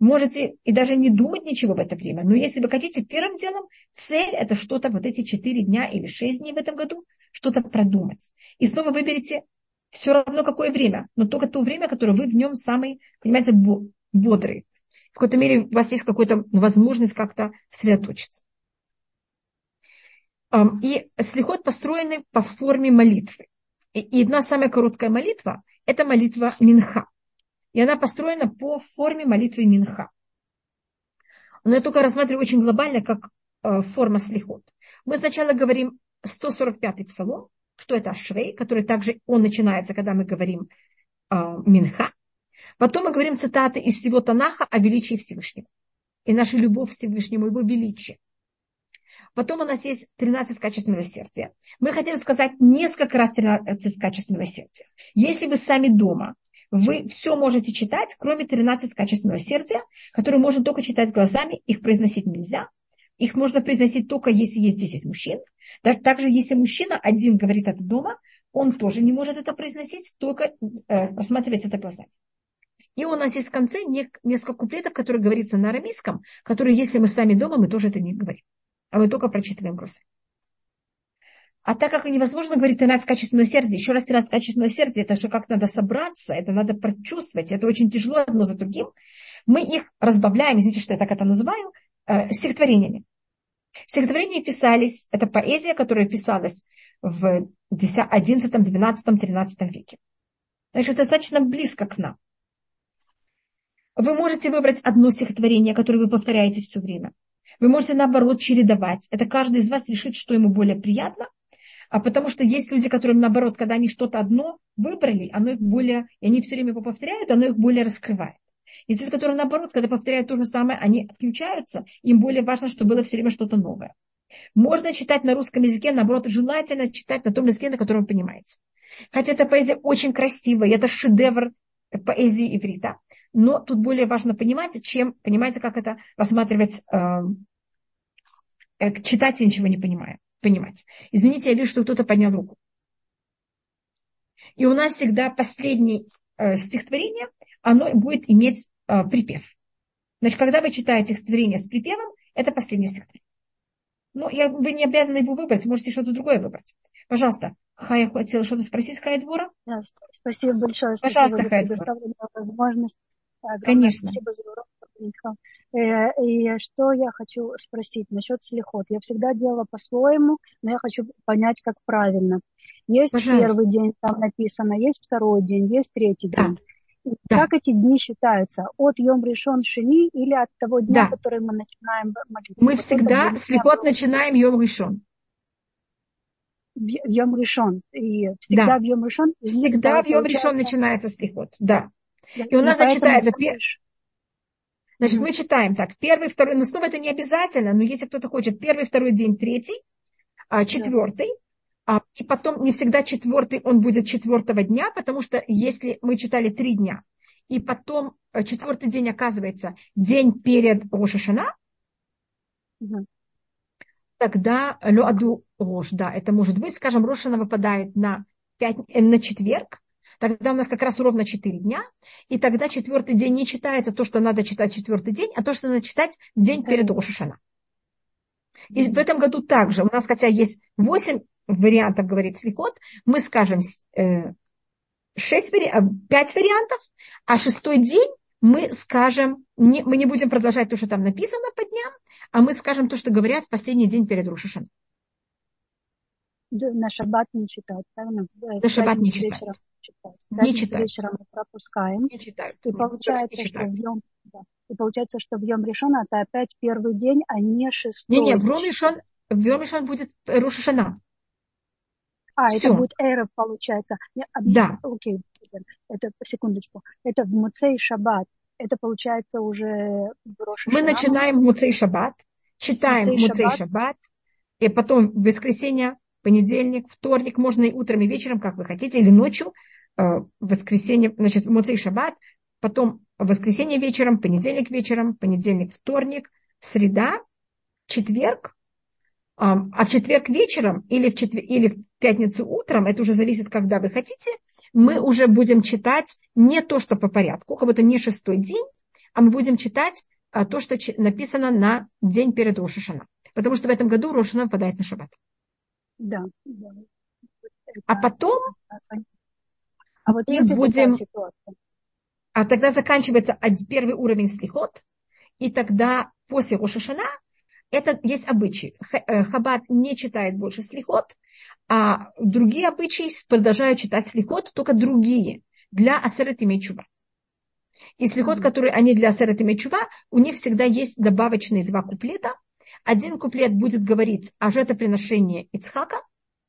Можете и даже не думать ничего в это время. Но если вы хотите первым делом, цель это что-то вот эти четыре дня или шесть дней в этом году, что-то продумать. И снова выберите все равно какое время, но только то время, которое вы в нем самый, понимаете, бодрый. В какой-то мере у вас есть какая-то возможность как-то сосредоточиться. И слихот построены по форме молитвы. И одна самая короткая молитва – это молитва Минха. И она построена по форме молитвы Минха. Но я только рассматриваю очень глобально, как э, форма слихот. Мы сначала говорим 145-й псалом, что это Ашрей, который также, он начинается, когда мы говорим э, Минха. Потом мы говорим цитаты из всего Танаха о величии Всевышнего. И наша любовь к Всевышнему, его величие. Потом у нас есть 13 качеств милосердия. Мы хотим сказать несколько раз 13 качеств милосердия. Если вы сами дома, вы все можете читать, кроме 13 качеств милосердия, которые можно только читать глазами, их произносить нельзя. Их можно произносить только если есть 10 мужчин. Даже также, если мужчина один говорит это дома, он тоже не может это произносить, только э, рассматривать это глазами. И у нас есть в конце несколько куплетов, которые говорится на арамейском, которые, если мы сами дома, мы тоже это не говорим а мы только прочитываем глаза. А так как невозможно говорить 13 качественного сердца, еще раз 13 качественного сердца, это же как надо собраться, это надо прочувствовать, это очень тяжело одно за другим, мы их разбавляем, извините, что я так это называю, э, стихотворениями. Стихотворения писались, это поэзия, которая писалась в 11, 12, 13 веке. Значит, достаточно близко к нам. Вы можете выбрать одно стихотворение, которое вы повторяете все время. Вы можете, наоборот, чередовать. Это каждый из вас решит, что ему более приятно. А потому что есть люди, которым, наоборот, когда они что-то одно выбрали, оно их более, и они все время его повторяют, оно их более раскрывает. Есть люди, которые, наоборот, когда повторяют то же самое, они отключаются, им более важно, чтобы было все время что-то новое. Можно читать на русском языке, наоборот, желательно читать на том языке, на котором вы понимаете. Хотя эта поэзия очень красивая, это шедевр поэзии иврита. Но тут более важно понимать, чем, понимаете, как это рассматривать, э, э, читать и ничего не понимая, понимать. Извините, я вижу, что кто-то поднял руку. И у нас всегда последнее э, стихотворение, оно будет иметь э, припев. Значит, когда вы читаете стихотворение с припевом, это последнее стихотворение. Но я, вы не обязаны его выбрать, можете что-то другое выбрать. Пожалуйста, Хая хотела что-то спросить, Хая Двора? Да, спасибо большое. Пожалуйста, спасибо Хая Двора. возможность. Конечно. Спасибо за урок. Э, и что я хочу спросить насчет слихот. Я всегда делала по-своему, но я хочу понять, как правильно. Есть Пожалуйста. первый день, там написано, есть второй день, есть третий да. день. Да. Как эти дни считаются? От Йом Ришон Шини или от того дня, да. который мы начинаем молиться? Мы вот всегда слихот начинаем Йом Ришон. В Йом Ришон. И всегда да. в Йом Ришон? Всегда в Йом Ришон начинается слихот, да. И у нас зачитается... Значит, мы читаем так, первый, второй, ну снова это не обязательно, но если кто-то хочет первый, второй день, третий, а, четвертый, а, и потом не всегда четвертый, он будет четвертого дня, потому что если мы читали три дня, и потом а, четвертый день оказывается день перед Рошашана, угу. тогда Луаду Рош, да, это может быть, скажем, Рошана выпадает на, пять, э, на четверг, Тогда у нас как раз ровно 4 дня, и тогда четвертый день не читается то, что надо читать четвертый день, а то, что надо читать день перед Ошишана. И в этом году также у нас, хотя есть 8 вариантов, говорит Слихот, мы скажем 6 вари... 5 вариантов, а шестой день мы скажем, не, мы не будем продолжать то, что там написано по дням, а мы скажем то, что говорят в последний день перед Рушишаном. На шаббат не читают, правильно? На шаббат не читают читать. Не читают. вечером мы пропускаем. Не читают. И получается, не что в Йом, Да. И получается, что в Йом Решон это опять первый день, а не шестой. Не-не, в Йом Решон, в Йом Решон будет Рушашана. А, Все. это будет Эров, получается. Да. Окей, это, секундочку. Это в Муцей Шаббат. Это получается уже в Мы начинаем Муцей Шаббат, читаем Муцей, Муцей Шаббат. Шаббат, и потом в воскресенье, понедельник, вторник, можно и утром, и вечером, как вы хотите, или ночью, э, воскресенье, значит, Муцей Шаббат, потом воскресенье вечером, понедельник вечером, понедельник, вторник, среда, четверг, а в четверг вечером или в, четвер... или в пятницу утром, это уже зависит, когда вы хотите, мы уже будем читать не то, что по порядку, как будто не шестой день, а мы будем читать а, то, что написано на день перед Рошашана. Потому что в этом году Рошашана выпадает на шаббат. Да. А потом а вот мы будем... А тогда заканчивается первый уровень слихот, и тогда после Рошашана это есть обычай. Э, Хаббат не читает больше слихот, а другие обычаи продолжают читать слихот, только другие, для асерет и чува. И слихот, которые они для асерет и чува, у них всегда есть добавочные два куплета. Один куплет будет говорить о жертвоприношении Ицхака,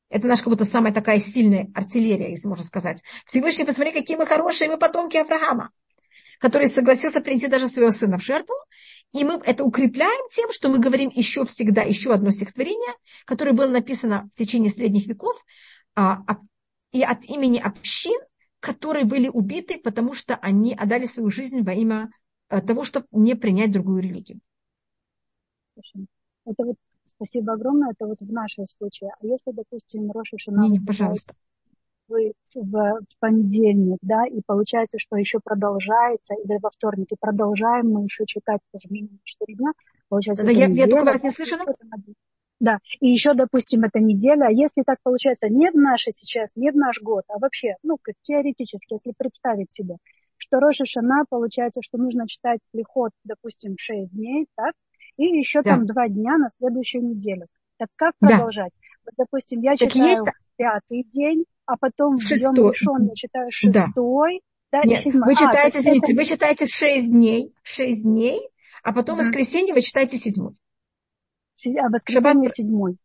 это наша как будто самая такая сильная артиллерия, если можно сказать. Всевышний, посмотри, какие мы хорошие, мы потомки Авраама, который согласился принести даже своего сына в жертву. И мы это укрепляем тем, что мы говорим еще всегда еще одно стихотворение, которое было написано в течение средних веков, а, и от имени общин, которые были убиты, потому что они отдали свою жизнь во имя а, того, чтобы не принять другую религию. Это вот спасибо огромное, это вот в нашем случае. А если, допустим, Роша Шана... Не, не, пожалуйста в, в понедельник, да, и получается, что еще продолжается, или во вторник, и продолжаем мы еще читать тоже минимум 4 дня, получается... Да, я, неделя, я только вас не слышу. Да, и еще, допустим, это неделя, а если так получается не в наше сейчас, не в наш год, а вообще, ну, как теоретически, если представить себе, что Роша Шана, получается, что нужно читать лихот, допустим, 6 дней, так, и еще да. там 2 дня на следующую неделю. Так как продолжать? Да. Вот, допустим, я так читаю есть... пятый день, а потом шестой. в решен я читаю шестой, да, да Нет, седьмой. Вы а, читаете, а, извините, это... вы читаете шесть дней, шесть дней, а потом в воскресенье вы читаете седьмой. А воскресенье Шаббат... седьмой.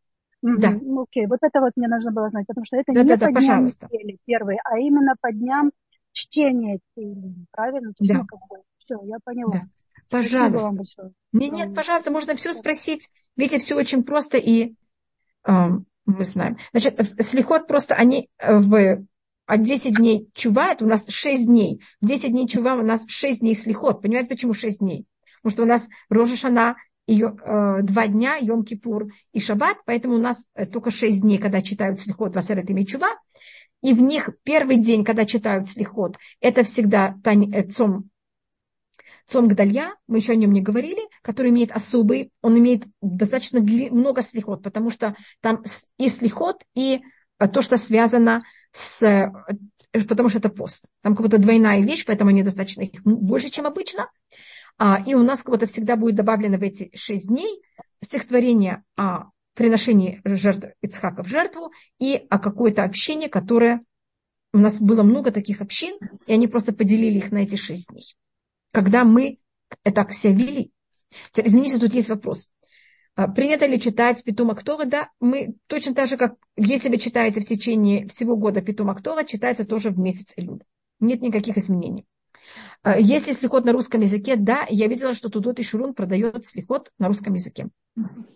Да. Угу. Окей, вот это вот мне нужно было знать, потому что это да, не да, по да, дням пожалуйста. недели первые, а именно по дням чтения правильно? То есть, да. ну, все, я поняла. Да. Пожалуйста. Нет, нет, пожалуйста, можно все спросить. Видите, все очень просто и мы знаем. Значит, слихот просто они э, в а 10 дней чува, это у нас 6 дней. В 10 дней чува у нас 6 дней слихот. Понимаете, почему 6 дней? Потому что у нас Рожа ее, э, два дня, Йом-Кипур и Шаббат, поэтому у нас э, только 6 дней, когда читают слихот Васерет и Чува. И в них первый день, когда читают слихот, это всегда тань, э, цом Цом Гдалья, мы еще о нем не говорили, который имеет особый, он имеет достаточно много слихот, потому что там и слихот, и э, то, что связано с... Э, потому что это пост. Там как будто двойная вещь, поэтому они достаточно их больше, чем обычно. А, и у нас как будто всегда будет добавлено в эти шесть дней стихотворение о приношении жертв Ицхака в жертву и о какое-то общение, которое... У нас было много таких общин, и они просто поделили их на эти шесть дней когда мы так себя вели. Извините, тут есть вопрос. А, принято ли читать Питума Ктора? Да, мы точно так же, как если вы читаете в течение всего года Питума Ктора, читается тоже в месяц Элюд. Нет никаких изменений. А, если слихот на русском языке, да, я видела, что Тудот и Шурун продает слихот на русском языке.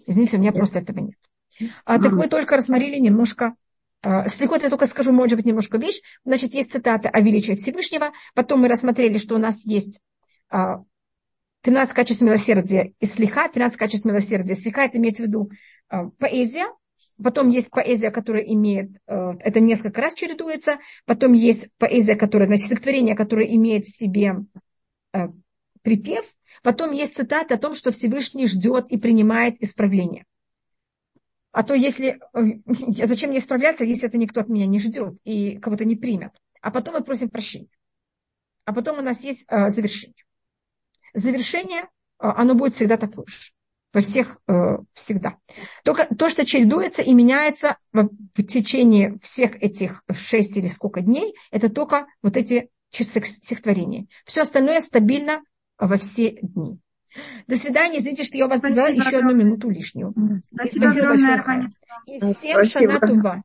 Извините, у меня просто этого нет. А, так мы только рассмотрели немножко Слихот я только скажу, может быть, немножко вещь. Значит, есть цитата о величии Всевышнего. Потом мы рассмотрели, что у нас есть 13 а, качеств милосердия и слиха, 13 качеств милосердия. Слиха это имеется в виду а, поэзия, потом есть поэзия, которая имеет, а, это несколько раз чередуется, потом есть поэзия, которая, значит, стихотворение, которое имеет в себе припев, потом есть цитата о том, что Всевышний ждет и принимает исправление. А то если, зачем мне исправляться, если это никто от меня не ждет и кого-то не примет. А потом мы просим прощения. А потом у нас есть завершение завершение, э, оно будет всегда такое же. Во всех э, всегда. Только то, что чередуется и меняется в, в течение всех этих шесть или сколько дней, это только вот эти часы стихотворения. Все остальное стабильно во все дни. До свидания. Извините, что я у вас взяла еще одну минуту лишнюю. Спасибо, Спасибо большое. И всем шанатува.